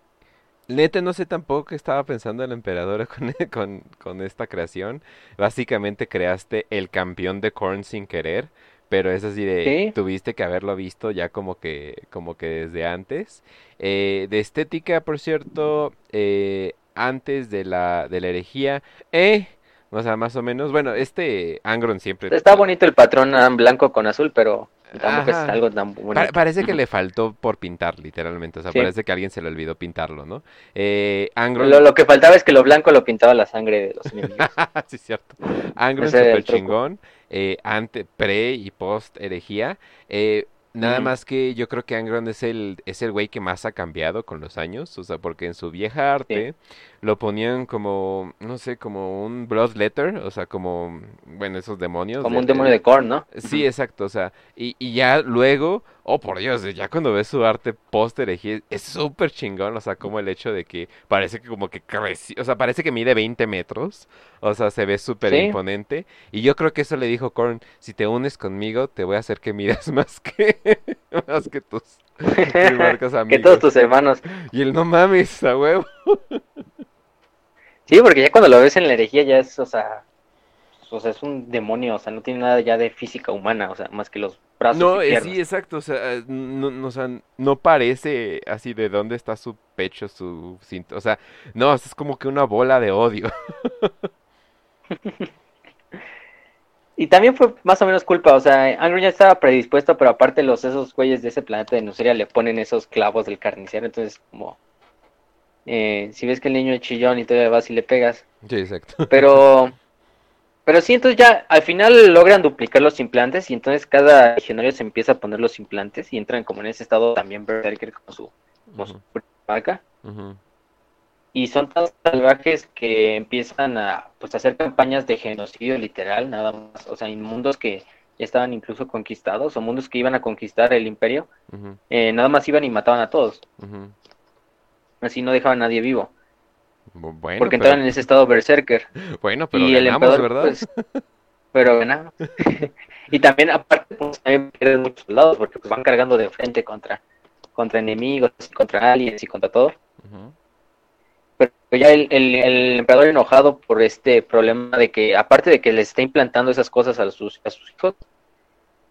Neta, no sé tampoco qué estaba pensando el emperador *laughs* con, con, esta creación. Básicamente creaste el campeón de Korn sin querer, pero es así de, tuviste que haberlo visto ya como que, como que desde antes. Eh, de estética, por cierto, eh, antes de la, de la herejía, eh, o sea, más o menos, bueno, este Angron siempre... Está bonito el patrón blanco con azul, pero Tampoco es algo tan bueno. parece que le faltó por pintar, literalmente. O sea, parece que a alguien se le olvidó pintarlo, ¿no? Eh, Angron... lo, que faltaba es que lo blanco lo pintaba la sangre de los enemigos. *laughs* sí, cierto. Angron super chingón. Eh, ante, pre y post herejía. Eh, Nada más que yo creo que Angron es el, es el güey que más ha cambiado con los años, o sea, porque en su vieja arte lo ponían como, no sé, como un Bloodletter, o sea, como, bueno, esos demonios. Como un demonio de Korn, ¿no? Sí, exacto, o sea, y, y ya luego, oh por Dios, ya cuando ves su arte post herejía, es súper chingón, o sea, como el hecho de que parece que como que crece, o sea, parece que mide 20 metros, o sea, se ve súper imponente, y yo creo que eso le dijo Korn, si te unes conmigo, te voy a hacer que midas *laughs* más que, más que tus, *laughs* que todos tus hermanos. *laughs* Y el no mames, a huevo. Sí, porque ya cuando lo ves en la herejía ya es, o sea, o sea, es un demonio, o sea, no tiene nada ya de física humana, o sea, más que los brazos. No, eh, sí, exacto, o sea, no, o sea, no parece así de dónde está su pecho, su cinto, o sea, no, es como que una bola de odio. *laughs* y también fue más o menos culpa, o sea, Angry ya estaba predispuesto, pero aparte los esos güeyes de ese planeta de Nuceria le ponen esos clavos del carnicero, entonces como eh, si ves que el niño es chillón y todavía vas y le pegas. Sí, exacto. Pero, pero sí, entonces ya al final logran duplicar los implantes y entonces cada legionario se empieza a poner los implantes y entran como en ese estado también Berserker como su, como su vaca. Y son tan salvajes que empiezan a pues hacer campañas de genocidio literal, nada más, o sea, en mundos que ya estaban incluso conquistados o mundos que iban a conquistar el imperio, eh, nada más iban y mataban a todos. Así no dejaban a nadie vivo. Bueno, porque entraban en ese estado berserker. *laughs* Bueno, pero y ganamos, el ¿verdad? Pues, pero ganamos. *laughs* y también, aparte, pues, también pierden muchos soldados porque pues, van cargando de frente contra, contra enemigos, contra aliens y contra todo. Pero ya el, el, emperador enojado por este problema de que, aparte de que le está implantando esas cosas a sus, a sus hijos,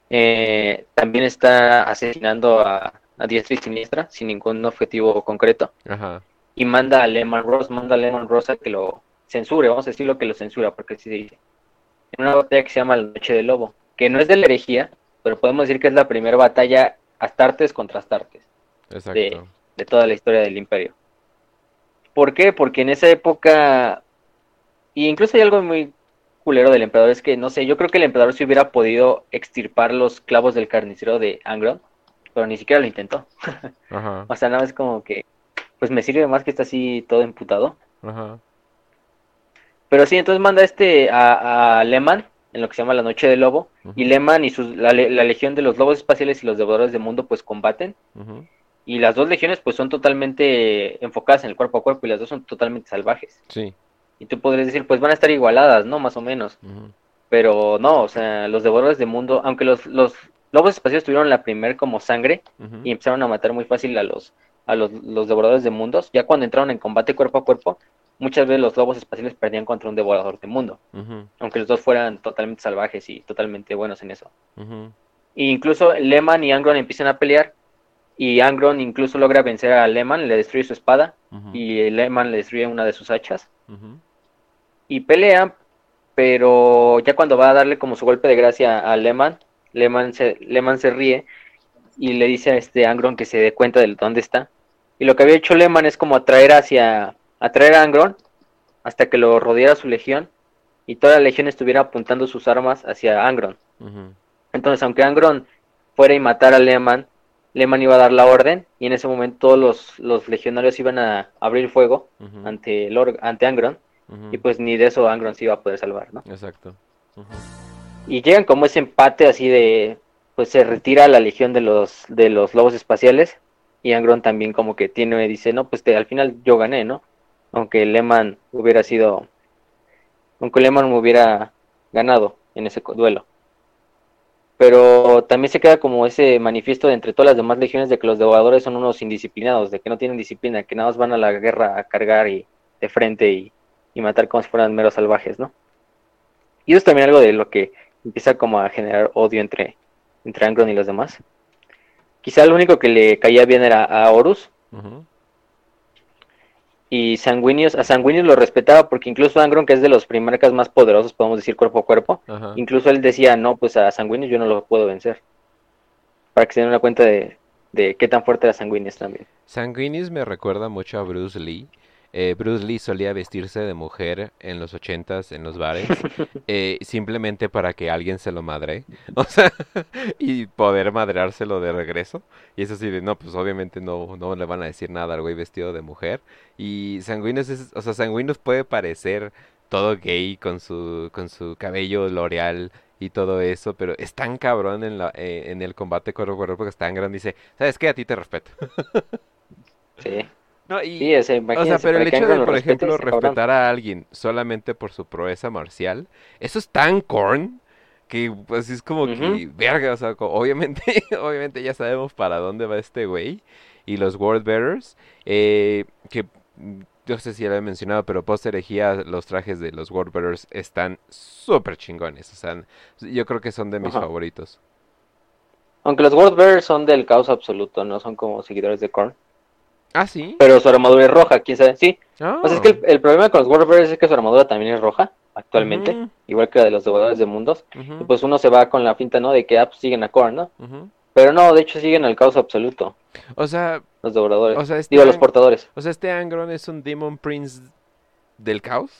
eh, también está asesinando a, a diestra y siniestra, sin ningún objetivo concreto. Y manda a Lehman Ross, manda a Lehman Ross a que lo censure, vamos a decirlo que lo censura, porque así se dice. En una batalla que se llama La Noche del Lobo, que no es de la herejía, pero podemos decir que es la primera batalla Astartes contra Astartes. De, de toda la historia del imperio. ¿Por qué? Porque en esa época, y incluso hay algo muy culero del emperador, es que no sé, yo creo que el emperador si hubiera podido extirpar los clavos del carnicero de Angron, pero ni siquiera lo intentó. *laughs* o sea, nada más como que, pues me sirve más que está así todo emputado. Pero sí, entonces manda este a, a Lehman, en lo que se llama la Noche del Lobo, y Lehman y sus, la, legión de los lobos espaciales y los devoradores del mundo pues combaten. Y las dos legiones pues son totalmente enfocadas en el cuerpo a cuerpo y las dos son totalmente salvajes. Sí. Y tú podrías decir, pues van a estar igualadas, ¿no? Más o menos. Pero no, o sea, los devoradores del mundo, aunque los, los, lobos espaciales tuvieron la primer como sangre y empezaron a matar muy fácil a los a los, devoradores de mundos. Ya cuando entraron en combate cuerpo a cuerpo, muchas veces los lobos espaciales perdían contra un devorador de mundo, aunque los dos fueran totalmente salvajes y totalmente buenos en eso. E incluso Lehman y Angron empiezan a pelear y Angron incluso logra vencer a Lehman, le destruye su espada y Lehman le destruye una de sus hachas. Y pelean, pero ya cuando va a darle como su golpe de gracia a Lehman, Lehman se, se ríe y le dice a este Angron que se dé cuenta de dónde está. Y lo que había hecho Lehman es como atraer hacia, atraer a Angron hasta que lo rodeara su legión y toda la legión estuviera apuntando sus armas hacia Angron. Entonces, aunque Angron fuera y matara a Lehman, Lehman iba a dar la orden y en ese momento todos los, legionarios iban a abrir fuego ante, ante Angron y pues ni de eso Angron se iba a poder salvar, ¿no? Exacto. Y llegan como ese empate así de, pues se retira la legión de los, de los lobos espaciales. Y Angron también como que tiene, dice, no, pues al final yo gané, ¿no? Aunque Lehman hubiera sido, aunque Lehman hubiera ganado en ese duelo. Pero también se queda como ese manifiesto entre todas las demás legiones de que los devoradores son unos indisciplinados, de que no tienen disciplina, que nada más van a la guerra a cargar y de frente y, y matar como si fueran meros salvajes, ¿no? Y eso es también algo de lo que empieza como a generar odio entre, entre Angron y los demás. Quizá lo único que le caía bien era a Horus. Y Sanguinius, a Sanguinius lo respetaba porque incluso Angron, que es de los primarcas más poderosos, podemos decir cuerpo a cuerpo, incluso él decía, no, pues a Sanguinius yo no lo puedo vencer. para que se den una cuenta de, de qué tan fuerte era Sanguinis también. Sanguinis me recuerda mucho a Bruce Lee. Eh, Bruce Lee solía vestirse de mujer en los ochentas en los bares, *laughs* eh, simplemente para que alguien se lo madre, *laughs* o sea, y poder madreárselo de regreso. Y eso sí, de, no, pues obviamente no, no le van a decir nada al güey vestido de mujer. Y Sanguinis, es, o sea, Sanguinis puede parecer todo gay con su, con su cabello L'Oreal y todo eso, pero es tan cabrón en, la, eh, en el combate cuerpo a cuerpo porque es tan grande. Dice, ¿sabes qué? A ti te respeto. *laughs* Sí. No, y, Sí, o sea, pero el hecho de, por ejemplo, respetar a alguien solamente por su proeza marcial, eso es tan corn que pues es como que, verga, o sea, obviamente, *laughs* obviamente ya sabemos para dónde va este güey y los World Bearers, eh, que yo sé si ya lo he mencionado, pero post herejía los trajes de los World Bearers están súper chingones, o sea, yo creo que son de mis favoritos. Aunque los World Bearers son del caos absoluto, no son como seguidores de Korn. Ah, sí. Pero su armadura es roja, quién sabe. Sí, Ah. o sea, es que el, el problema con los Bearers es que su armadura también es roja, actualmente, igual que la de los devoradores de mundos. Y pues uno se va con la finta, ¿no? De que ah, pues, siguen a Korn, ¿no? Pero no, de hecho siguen al caos absoluto, O sea, los devoradores. o sea, este Digo, los portadores. O sea, este Angron es un Demon Prince del caos.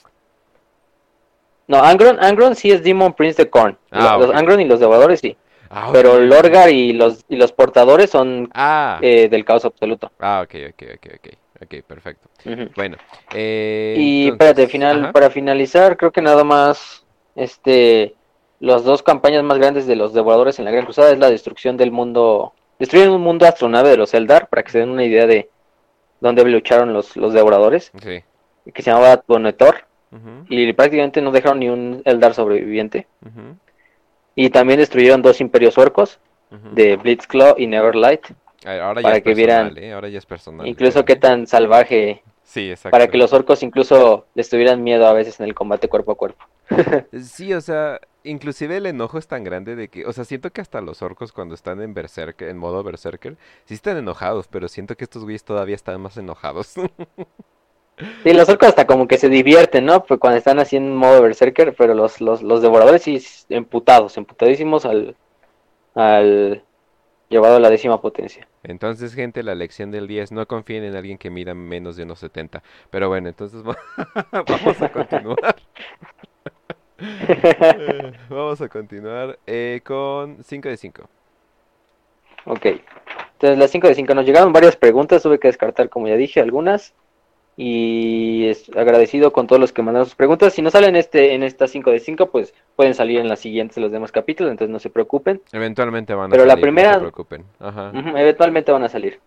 No, Angron, Angron sí es Demon Prince de Korn. Ah, los. Angron y los devoradores sí. Ah, Pero ok. Lorgar y los, y los portadores son Ah, eh, del caos absoluto. ah, ok, ok, ok, ok. Ok, perfecto. Bueno, eh, Y entonces- espérate, final, ajá. para finalizar, creo que nada más, este, las dos campañas más grandes de los devoradores en la Gran Cruzada es la destrucción del mundo, destruyen un mundo astronave de los Eldar, para que se den una idea de dónde lucharon los, los devoradores, Sí. que se llamaba Bonetor, y prácticamente no dejaron ni un Eldar sobreviviente. ujú, Y también destruyeron dos imperios orcos, de Blitzclaw y Neverlight, Ah, Ahora ya para es que personal, vieran ¿eh? Ahora ya es personal. incluso qué tan salvaje, Sí, exacto. para que los orcos incluso les tuvieran miedo a veces en el combate cuerpo a cuerpo. *laughs* Sí, o sea, inclusive el enojo es tan grande de que, o sea, siento que hasta los orcos cuando están en berserker, en modo berserker, sí están enojados, pero siento que estos güeyes todavía están más enojados. *laughs* Sí, los orcos hasta como que se divierten, ¿no? Pues cuando están así en modo berserker, pero los, los, los devoradores sí emputados, emputadísimos al, al llevado a la décima potencia. Entonces, gente, la lección del día es no confíen en alguien que mida menos de unos 70. Pero bueno, entonces *laughs* va- vamos a continuar. *laughs* Vamos a continuar eh, con 5 de 5. Ok. Entonces, las 5 de 5 nos llegaron varias preguntas, tuve que descartar, como ya dije, algunas. Y es agradecido con todos los que mandaron sus preguntas. Si no salen este, en estas 5 de 5, pues pueden salir en las siguientes los demás capítulos, entonces no se preocupen. Eventualmente van a Pero la primera- no se preocupen. Ajá. Eventualmente van a salir.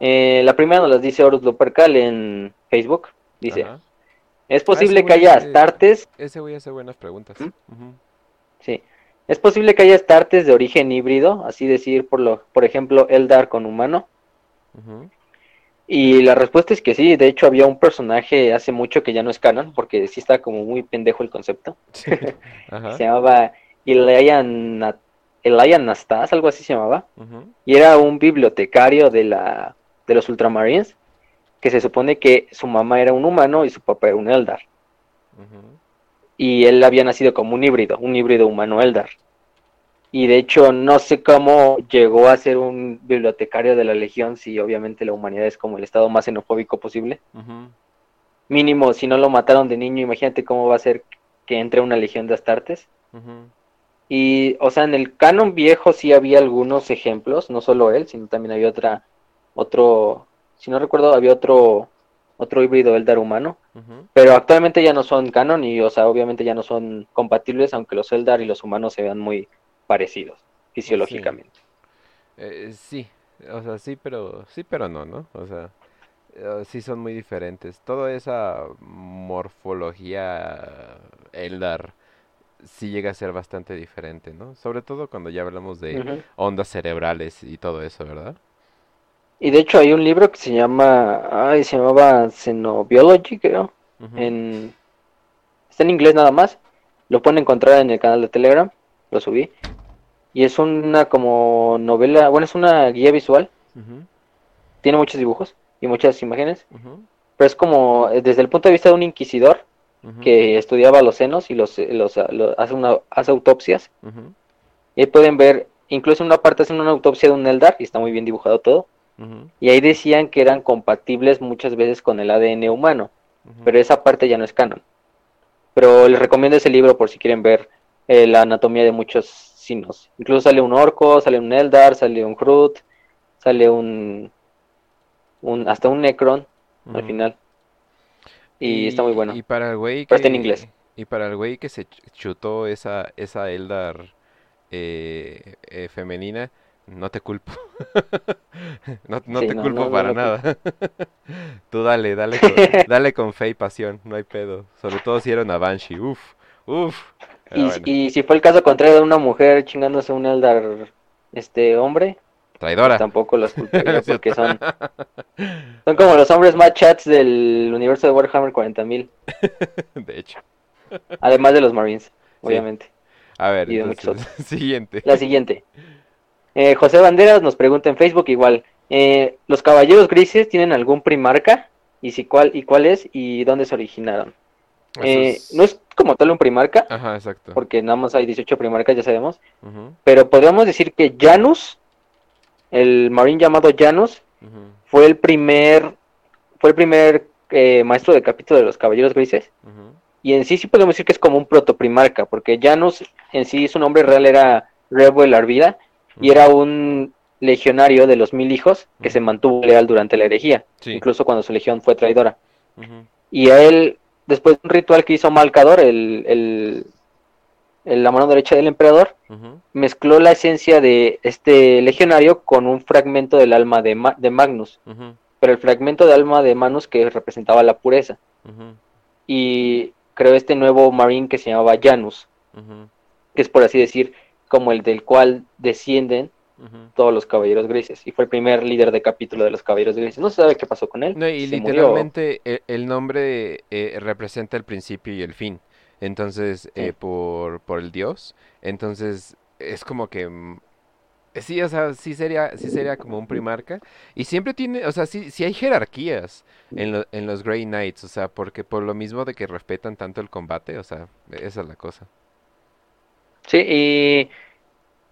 Eh, la primera nos las dice Horus Lupercal en Facebook. Dice. ¿es posible ese que haya eh, Astartes? Ese güey hace buenas preguntas. ¿Mm? Sí. ¿Es posible que haya Astartes de origen híbrido? Así decir, por, lo, por ejemplo, Eldar con humano. Y la respuesta es que sí. De hecho, había un personaje hace mucho que ya no es canon, porque sí está como muy pendejo el concepto. Sí. *laughs* Se llamaba Elian, Na- Elian Nastas, algo así se llamaba. Y era un bibliotecario de, la, de los Ultramarines, que se supone que su mamá era un humano y su papá era un Eldar. y él había nacido como un híbrido, un híbrido humano Eldar. Y de hecho no sé cómo llegó a ser un bibliotecario de la Legión si obviamente la humanidad es como el estado más xenofóbico posible. Mínimo, si no lo mataron de niño, imagínate cómo va a ser que entre una legión de Astartes. Y, o sea, en el canon viejo sí había algunos ejemplos, no solo él, sino también había otra, otro, si no recuerdo, había otro, otro híbrido Eldar humano. Pero actualmente ya no son canon y, o sea, obviamente ya no son compatibles, aunque los Eldar y los humanos se vean muy parecidos fisiológicamente. Eh, sí, o sea, sí, pero sí, pero no, ¿no? O sea, eh, sí son muy diferentes. Toda esa morfología Eldar sí llega a ser bastante diferente, ¿no? Sobre todo cuando ya hablamos de ondas cerebrales y todo eso, ¿verdad? Y de hecho hay un libro que se llama, ay, se llamaba Xenobiology, creo, en, está en inglés nada más, lo pueden encontrar en el canal de Telegram, lo subí, y es una como novela, bueno, es una guía visual, tiene muchos dibujos y muchas imágenes, pero es como eh, desde el punto de vista de un inquisidor que estudiaba los senos y los, los, los hace, una, hace autopsias. Y ahí pueden ver incluso en una parte hacen una autopsia de un Eldar y está muy bien dibujado todo. Y ahí decían que eran compatibles muchas veces con el ADN humano, pero esa parte ya no es canon. Pero les recomiendo ese libro por si quieren ver eh, la anatomía de muchos Incluso sale un orco, sale un Eldar, sale un Krut, sale un, un hasta un Necron al final. Y, está muy bueno. Y para el güey Pero está en que- inglés. Y para el güey que se ch- chutó esa, esa Eldar eh, eh, femenina, no te culpo. *laughs* No, no Sí, te no, culpo no, para nada. *laughs* Tú dale, dale *laughs* con, dale con fe y pasión, no hay pedo. Sobre todo si era una Banshee, uf, uf. Y, bueno, y si fue el caso contrario de una mujer chingándose a un Eldar este hombre, traidora. tampoco los culparía *laughs* porque son, son como los hombres más chats del universo de Warhammer 40.000, *laughs* De hecho. además de los Marines, obviamente. A ver, Y de muchos entonces, *laughs* siguiente. La siguiente. Eh, José Banderas nos pregunta en Facebook igual, eh, ¿los caballeros grises tienen algún primarca? Y si cuál y cuál es y dónde se originaron. Eh, es- No es como tal un primarca, Ajá, exacto. porque nada más hay 18 primarcas, ya sabemos, pero podríamos decir que Janus, el marín llamado Janus, fue el primer fue el primer eh, maestro de capítulo de los caballeros grises. Y en sí sí podemos decir que es como un protoprimarca porque Janus en sí su nombre real era Rebuel Arvida y era un legionario de los mil hijos que se mantuvo leal durante la herejía Sí. incluso cuando su legión fue traidora. Y a él después de un ritual que hizo Malcador el, el, el- la mano derecha del emperador mezcló la esencia de este legionario con un fragmento del alma de, Ma- de Magnus. Pero el fragmento de alma de Manus que representaba la pureza. Y creó este nuevo marine que se llamaba Janus, que es por así decir como el del cual descienden todos los caballeros grises. Y fue el primer líder de capítulo de los caballeros grises. No se sabe qué pasó con él. No, y literalmente e- el, nombre eh, representa el principio y el fin. Entonces, eh, por, por el dios. Entonces, es como que... mm, Sí, o sea, sí sería, sí sería como un primarca. Y siempre tiene, o sea, sí, sí hay jerarquías en, lo- en los Grey Knights, o sea, porque por lo mismo de que respetan tanto el combate, o sea, esa es la cosa. Sí, y,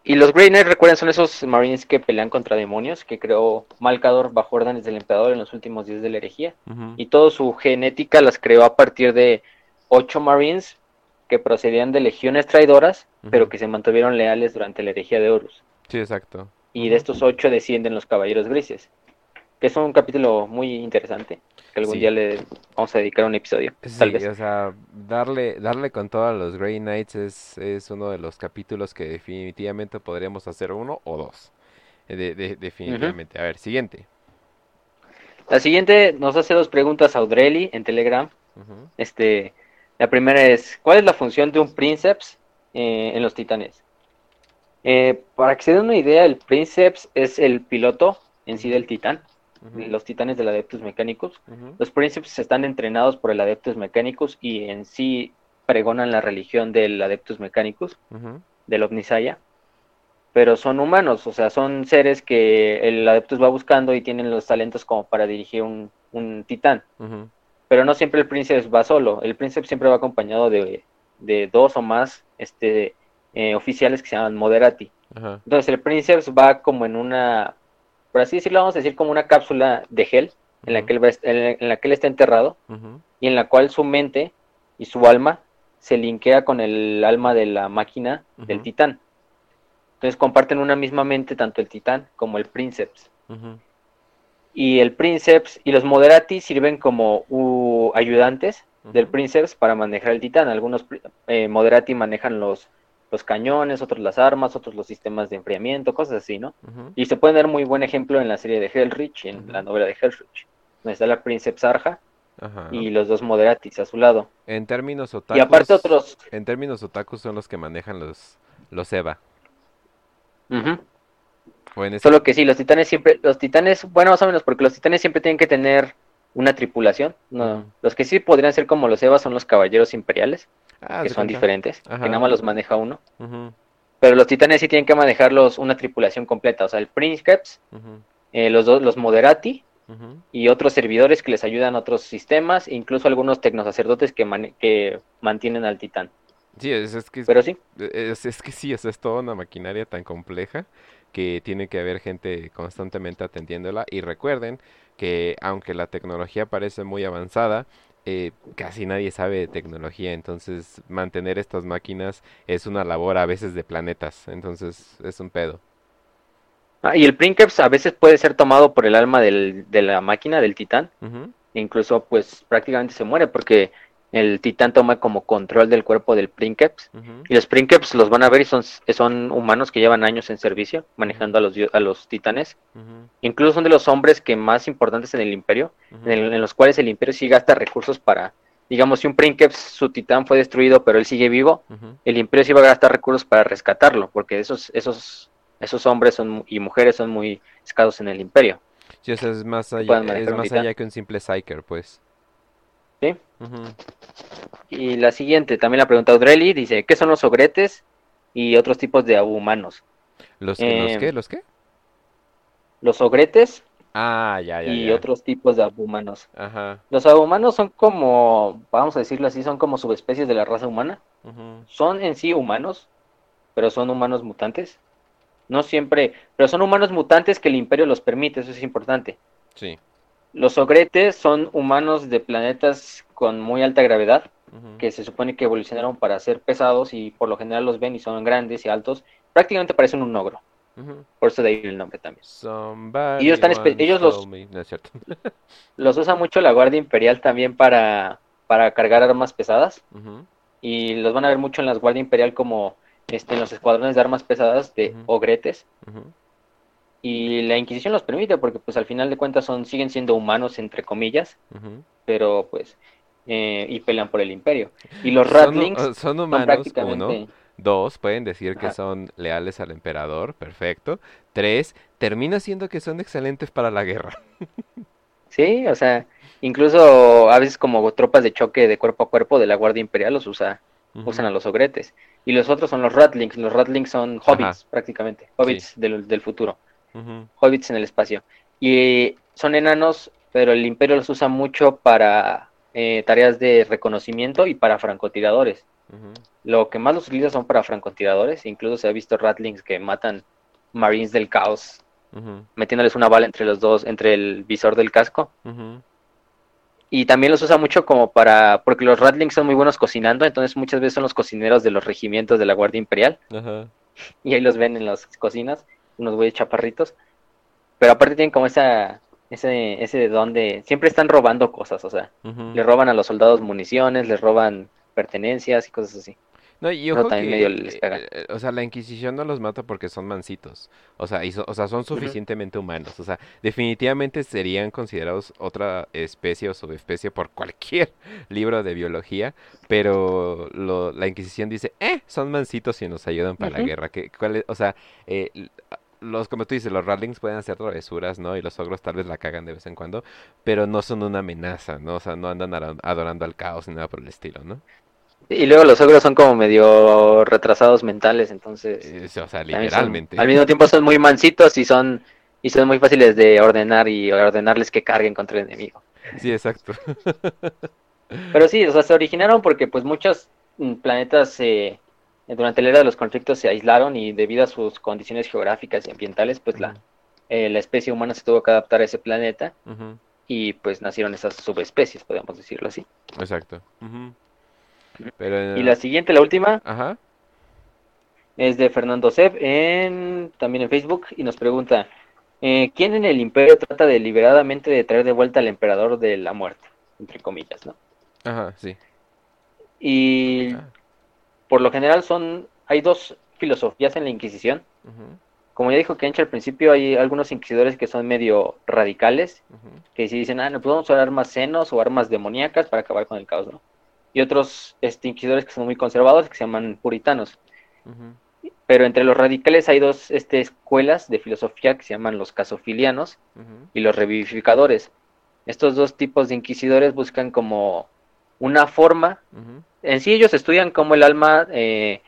y los Grey Knights, recuerden, son esos marines que pelean contra demonios, que creó Malcador bajo órdenes del emperador en los últimos días de la herejía. Y toda su genética las creó a partir de ocho Marines que procedían de legiones traidoras, pero que se mantuvieron leales durante la herejía de Horus. Sí, exacto. Y de estos ocho descienden los caballeros grises, que es un capítulo muy interesante, que algún Sí. día le vamos a dedicar un episodio, tal Sí, vez. o sea, darle, darle con todo a los Grey Knights es, es uno de los capítulos que definitivamente podríamos hacer uno o dos. Eh, de- de- definitivamente. A ver, siguiente. La siguiente nos hace dos preguntas a Audrey en Telegram. Este, la primera es, ¿cuál es la función de un Princeps eh, en los titanes? Eh, para que se den una idea, el Princeps es el piloto en sí del titán, los titanes del Adeptus Mechanicus. Los Princeps están entrenados por el Adeptus Mechanicus y en sí pregonan la religión del Adeptus Mechanicus, del Omnisaya. Pero son humanos, o sea, son seres que el Adeptus va buscando y tienen los talentos como para dirigir un, un titán. Pero no siempre el Princeps va solo, el Princeps siempre va acompañado de, de dos o más este, eh, oficiales que se llaman Moderati. Entonces el Princeps va como en una, por así decirlo, vamos a decir como una cápsula de gel en la que él, va en la- que él está enterrado y en la cual su mente y su alma se linkea con el alma de la máquina del titán. Entonces comparten una misma mente tanto el titán como el Princeps. Y el Princeps y los Moderati sirven como ayudantes del Princeps para manejar el titán. Algunos eh, Moderati manejan los, los cañones, otros las armas, otros los sistemas de enfriamiento, cosas así, ¿no? Y se puede dar muy buen ejemplo en la serie de Hellrich, en la novela de Hellrich, donde está la Princeps Arja ajá. y los dos Moderatis a su lado. En términos Y aparte otakus, otros... en términos otakus son los que manejan los, los Eva. Ese- Solo que sí, los titanes siempre, los titanes, bueno, más o menos, porque los titanes siempre tienen que tener una tripulación. No, los que sí podrían ser como los Evas son los caballeros imperiales, Ah, que son cuenta. diferentes, Ajá. que nada más los maneja uno. Pero los titanes sí tienen que manejarlos una tripulación completa, o sea, el Princeps, ujú, eh, los dos, los Moderati y otros servidores que les ayudan a otros sistemas, e incluso algunos tecnosacerdotes que, mane- que mantienen al titán. Sí, es, es que, Pero sí, es, es que sí, es toda una maquinaria tan compleja que tiene que haber gente constantemente atendiéndola. Y recuerden que aunque la tecnología parece muy avanzada, eh, casi nadie sabe de tecnología, entonces mantener estas máquinas es una labor a veces de planetas, entonces es un pedo. Ah, y el Princeps a veces puede ser tomado por el alma del, de la máquina, del titán. Ujú, Incluso, pues prácticamente se muere porque el titán toma como control del cuerpo del Princeps. Y los Princeps los van a ver y son, son humanos que llevan años en servicio manejando a los, a los titanes. Incluso son de los hombres que más importantes en el imperio, en, el- en los cuales el imperio sí gasta recursos para, digamos, si un Princeps, su titán fue destruido, pero él sigue vivo, el imperio sí va a gastar recursos para rescatarlo, porque esos, esos, esos hombres son, y mujeres son muy escasos en el imperio. Sí, o sea, es más allá, es más allá que un simple psyker, pues. ¿Sí? Y la siguiente, también la pregunta Audrey, dice, ¿qué son los ogretes y otros tipos de humanos? ¿Los que, los Eh, qué, los qué? Los ogretes Ah, ya, ya, y ya. otros tipos de humanos. Ajá. Los humanos son como, vamos a decirlo así, son como subespecies de la raza humana. Son en sí humanos, pero son humanos mutantes. No siempre, pero son humanos mutantes que el imperio los permite, eso es importante. Sí. Los ogretes son humanos de planetas con muy alta gravedad, que se supone que evolucionaron para ser pesados y por lo general los ven y son grandes y altos. Prácticamente parecen un ogro, por eso de ahí el nombre también. Somebody Y ellos están ellos los- No es. *laughs* Los usa mucho la Guardia Imperial también para, para cargar armas pesadas. Y los van a ver mucho en las Guardia Imperial como este, en los escuadrones de armas pesadas de ogretes. Y la Inquisición los permite porque pues al final de cuentas son, siguen siendo humanos entre comillas, pero pues eh, y pelean por el imperio. Y los Son, Ratlings uh, son son humanos, prácticamente... uno. Dos, pueden decir que Ajá. son leales al emperador, perfecto. Tres, termina siendo que son excelentes para la guerra. *laughs* Sí, o sea, incluso a veces como tropas de choque de cuerpo a cuerpo de la Guardia Imperial los usa, usan a los ogretes. Y los otros son los Ratlings. Los Ratlings son hobbits prácticamente, hobbits del, del futuro. Hobbits en el espacio. Y son enanos, pero el imperio los usa mucho para eh, tareas de reconocimiento y para francotiradores. Lo que más los utiliza son para francotiradores. Incluso se ha visto ratlings que matan marines del caos, metiéndoles una bala entre los dos, entre el visor del casco. Y también los usa mucho como para, porque los ratlings son muy buenos cocinando, entonces muchas veces son los cocineros de los regimientos de la Guardia Imperial. Y ahí los ven en las cocinas, unos güeyes chaparritos. Pero aparte tienen como esa, ese, ese don de, siempre están robando cosas, o sea, le roban a los soldados municiones, les roban pertenencias y cosas así. No, y ojo que, medio les eh, eh, o sea, la Inquisición no los mata porque son mansitos. O sea, y so- o sea, son suficientemente humanos. O sea, definitivamente serían considerados otra especie o subespecie por *laughs* cualquier libro de biología. Pero lo- la Inquisición dice, eh, son mansitos y nos ayudan para la guerra. Que, cuál es- o sea, eh, los, como tú dices, los Ratlings pueden hacer travesuras, ¿no? Y los ogros tal vez la cagan de vez en cuando, pero no son una amenaza, ¿no? O sea, no andan adorando al caos ni nada por el estilo, ¿no? Y luego los ogros son como medio retrasados mentales, entonces Eh, o sea, son- literalmente. al mismo tiempo son muy mansitos y son y son muy fáciles de ordenar y ordenarles que carguen contra el enemigo. Sí, exacto. Pero sí, o sea, se originaron porque pues muchos mm, planetas eh, durante la era de los conflictos se aislaron y debido a sus condiciones geográficas y ambientales, pues la, eh, la especie humana se tuvo que adaptar a ese planeta y pues nacieron esas subespecies, podemos decirlo así. Exacto. Pero, Y la siguiente, la última, Ajá. es de Fernando Seb, en, también en Facebook, y nos pregunta, eh, ¿quién en el imperio trata deliberadamente de traer de vuelta al emperador de la muerte? Entre comillas, ¿no? Ajá, sí. Y Ah, por lo general son, hay dos filosofías en la Inquisición. Como ya dijo Kench al principio, hay algunos inquisidores que son medio radicales, que si dicen, ah, no podemos usar armas senos o armas demoníacas para acabar con el caos, ¿no? Y otros este, inquisidores que son muy conservadores, que se llaman puritanos. Pero entre los radicales hay dos este, escuelas de filosofía que se llaman los casofilianos y los revivificadores. Estos dos tipos de inquisidores buscan como una forma, en sí ellos estudian cómo el alma eh,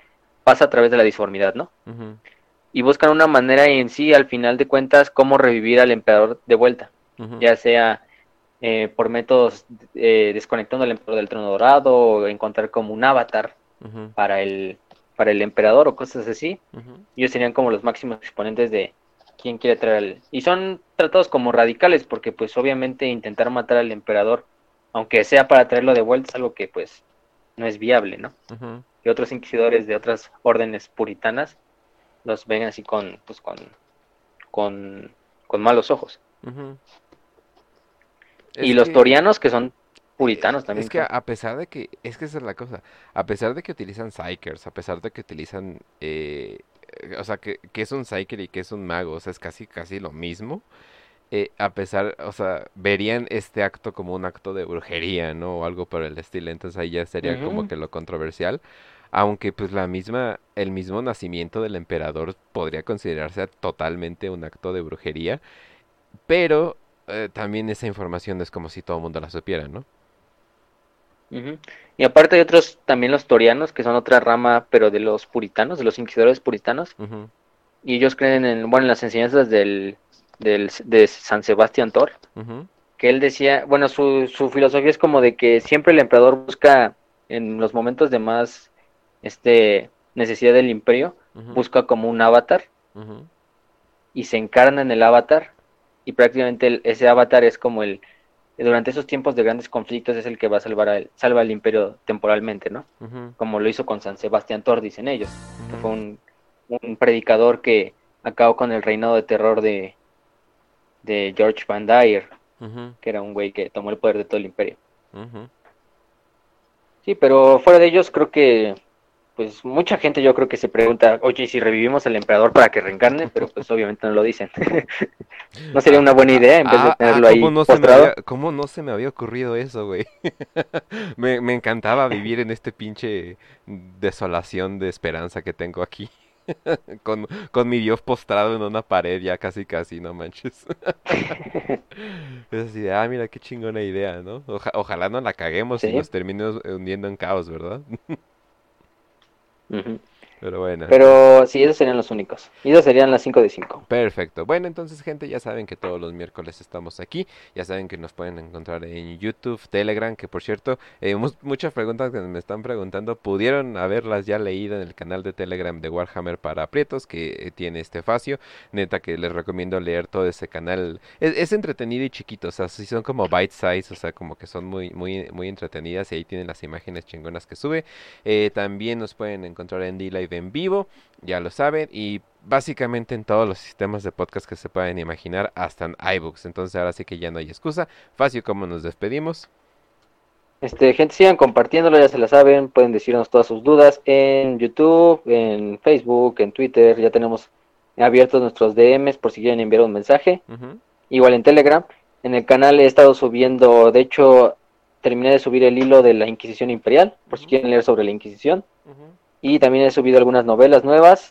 pasa a través de la disformidad, ¿no? Y buscan una manera en sí, al final de cuentas, cómo revivir al emperador de vuelta. ya sea eh, por métodos eh, desconectando al emperador del trono dorado o encontrar como un avatar para el, para el emperador o cosas así. Ellos serían como los máximos exponentes de quién quiere traer al... Y son tratados como radicales porque pues obviamente intentar matar al emperador, aunque sea para traerlo de vuelta, es algo que pues no es viable, ¿no? Y otros inquisidores de otras órdenes puritanas los ven así con, pues con, con, con malos ojos. Y los que- torianos que son puritanos también. Es que a- pesar de que, es que esa es la cosa, a pesar de que utilizan Psykers, a pesar de que utilizan, eh, eh, o sea, que, que es un Psyker y que es un mago, o sea, es casi, casi lo mismo, eh, a pesar, o sea, verían este acto como un acto de brujería, ¿no? O algo por el estilo, entonces ahí ya sería como que lo controversial, aunque pues la misma, el mismo nacimiento del emperador podría considerarse totalmente un acto de brujería, pero eh, también esa información es como si todo el mundo la supiera, ¿no? Y aparte hay otros, también los torianos, que son otra rama, pero de los puritanos, de los inquisidores puritanos. Y ellos creen en, bueno, en las enseñanzas del, del, de San Sebastián ujú, que él decía, bueno, su, su filosofía es como de que siempre el emperador busca, en los momentos de más este, necesidad del imperio, busca como un avatar y se encarna en el avatar y prácticamente el- ese avatar es como el durante esos tiempos de grandes conflictos es el que va a salvar al, salva al imperio temporalmente, ¿no? Como lo hizo con San Sebastián Tor, dicen ellos, que fue un, un predicador que acabó con el reinado de terror de, de George Van Dyer, que era un güey que tomó el poder de todo el imperio. Sí, pero fuera de ellos creo que pues mucha gente yo creo que se pregunta, oye, ¿y si revivimos al emperador para que reencarne, pero pues *laughs* obviamente no lo dicen. *laughs* no sería una buena idea en vez de Ah, ah, tenerlo ahí ¿cómo no se me postrado. había, cómo no se me había ocurrido eso, güey? *laughs* Me, me encantaba vivir en este pinche desolación de esperanza que tengo aquí. *laughs* Con, con mi Dios postrado en una pared ya casi casi, no manches. *laughs* Es así de, ah, mira qué chingona idea, ¿no? Oja- ojalá no la caguemos y nos terminemos hundiendo en caos, ¿verdad? *laughs* Ujú. Pero bueno. Pero sí, esos serían los únicos. Y esos serían las 5 de 5. Perfecto. Bueno, entonces, gente, ya saben que todos los miércoles estamos aquí. Ya saben que nos pueden encontrar en YouTube, Telegram, que por cierto, eh, mu- muchas preguntas que me están preguntando, pudieron haberlas ya leído en el canal de Telegram de Warhammer para aprietos, que eh, tiene este facio. Neta que les recomiendo leer todo ese canal. Es, es entretenido y chiquito, o sea, sí son como bite size, o sea, como que son muy, muy, muy entretenidas y ahí tienen las imágenes chingonas que sube. Eh, también nos pueden encontrar en D-Live en vivo, ya lo saben, y básicamente en todos los sistemas de podcast que se pueden imaginar, hasta en iBooks. Entonces ahora sí que ya no hay excusa. Fácil, ¿cómo nos despedimos? Este, gente, sigan compartiéndolo, ya se la saben. Pueden decirnos todas sus dudas en YouTube, en Facebook, en Twitter. Ya tenemos abiertos nuestros DMs por si quieren enviar un mensaje. Igual en Telegram. En el canal he estado subiendo, de hecho, terminé de subir el hilo de la Inquisición Imperial, por si quieren leer sobre la Inquisición. ujú. Y también he subido algunas novelas nuevas.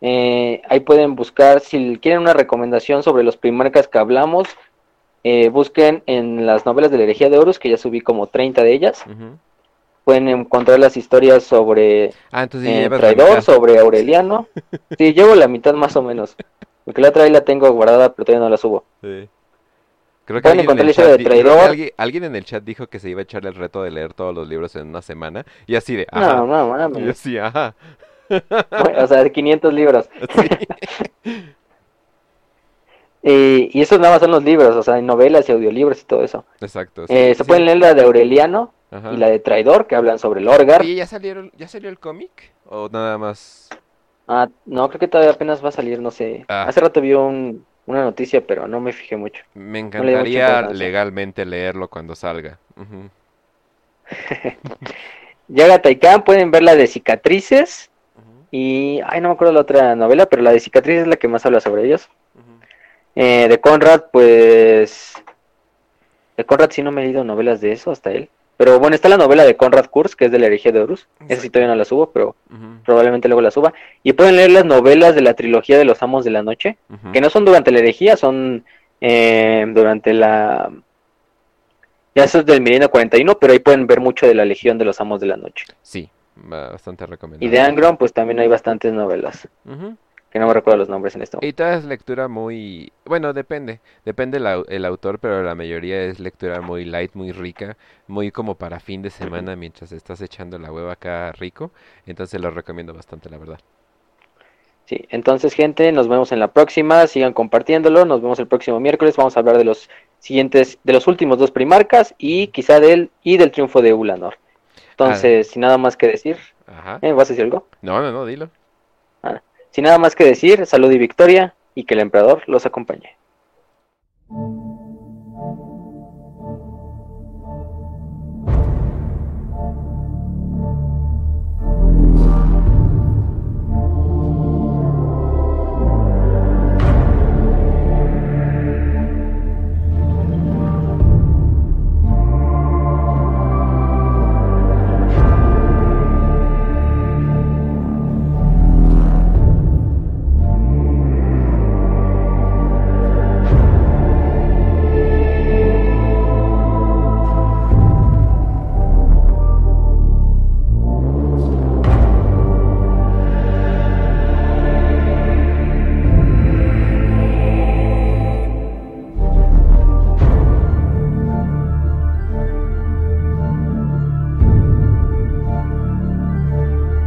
Eh, ahí pueden buscar, si quieren una recomendación sobre los primarcas que hablamos, eh, busquen en las novelas de la herejía de Horus, que ya subí como 30 de ellas. Pueden encontrar las historias sobre Ah, eh, Traidor, sobre Aureliano. *laughs* Sí, llevo la mitad más o menos. Porque la otra ahí la tengo guardada, pero todavía no la subo. Sí. Creo que alguien en, el chat, de creo que alguien, alguien en el chat dijo que se iba a echar el reto de leer todos los libros en una semana. Y así de, No, ajá. no, Y yo mames. sí, ajá. Bueno, o sea, 500 libros. *laughs* Sí. Y esos nada más son los libros, o sea, hay novelas y audiolibros y todo eso. Exacto. sí, Eh, se pueden leer la de Aureliano Ajá. y la de Traidor, que hablan sobre el Orgar. Oye, ¿ya salieron, ya salió el cómic? ¿O nada más? Ah, no, creo que todavía apenas va a salir, no sé. Ah. Hace rato vi un- una noticia, pero no me fijé mucho. Me encantaría legalmente leerlo cuando salga. Ujú. *laughs* Yaga Taikan, pueden ver la de Cicatrices y... Ay, no me acuerdo la otra novela, pero la de Cicatrices es la que más habla sobre ellos. Eh, de Conrad, pues... De Conrad sí no me he leído novelas de eso, hasta él. Pero bueno, está la novela de Conrad Kurz, que es de la herejía de Horus. Esa sí todavía no la subo, pero probablemente luego la suba. Y pueden leer las novelas de la trilogía de los Amos de la Noche, que no son durante la herejía, son eh, durante la... Ya eso es del Milenio 41, pero ahí pueden ver mucho de la Legión de los Amos de la Noche. Sí, ba- bastante recomendable. Y de Angron, pues también hay bastantes novelas. Ujú. Que no me recuerdo los nombres en momento. Y toda es lectura muy, bueno, depende, depende la- el autor, pero la mayoría es lectura muy light, muy rica, muy como para fin de semana mientras estás echando la hueva acá rico, entonces lo recomiendo bastante, la verdad. Sí, entonces gente, nos vemos en la próxima, sigan compartiéndolo, nos vemos el próximo miércoles, vamos a hablar de los siguientes, de los últimos dos primarcas y quizá del, y del triunfo de Ulanor. Entonces, sin nada más que decir, Ajá. ¿eh? ¿vas a decir algo? No, no, no, dilo. Sin nada más que decir, salud y victoria, y que el emperador los acompañe.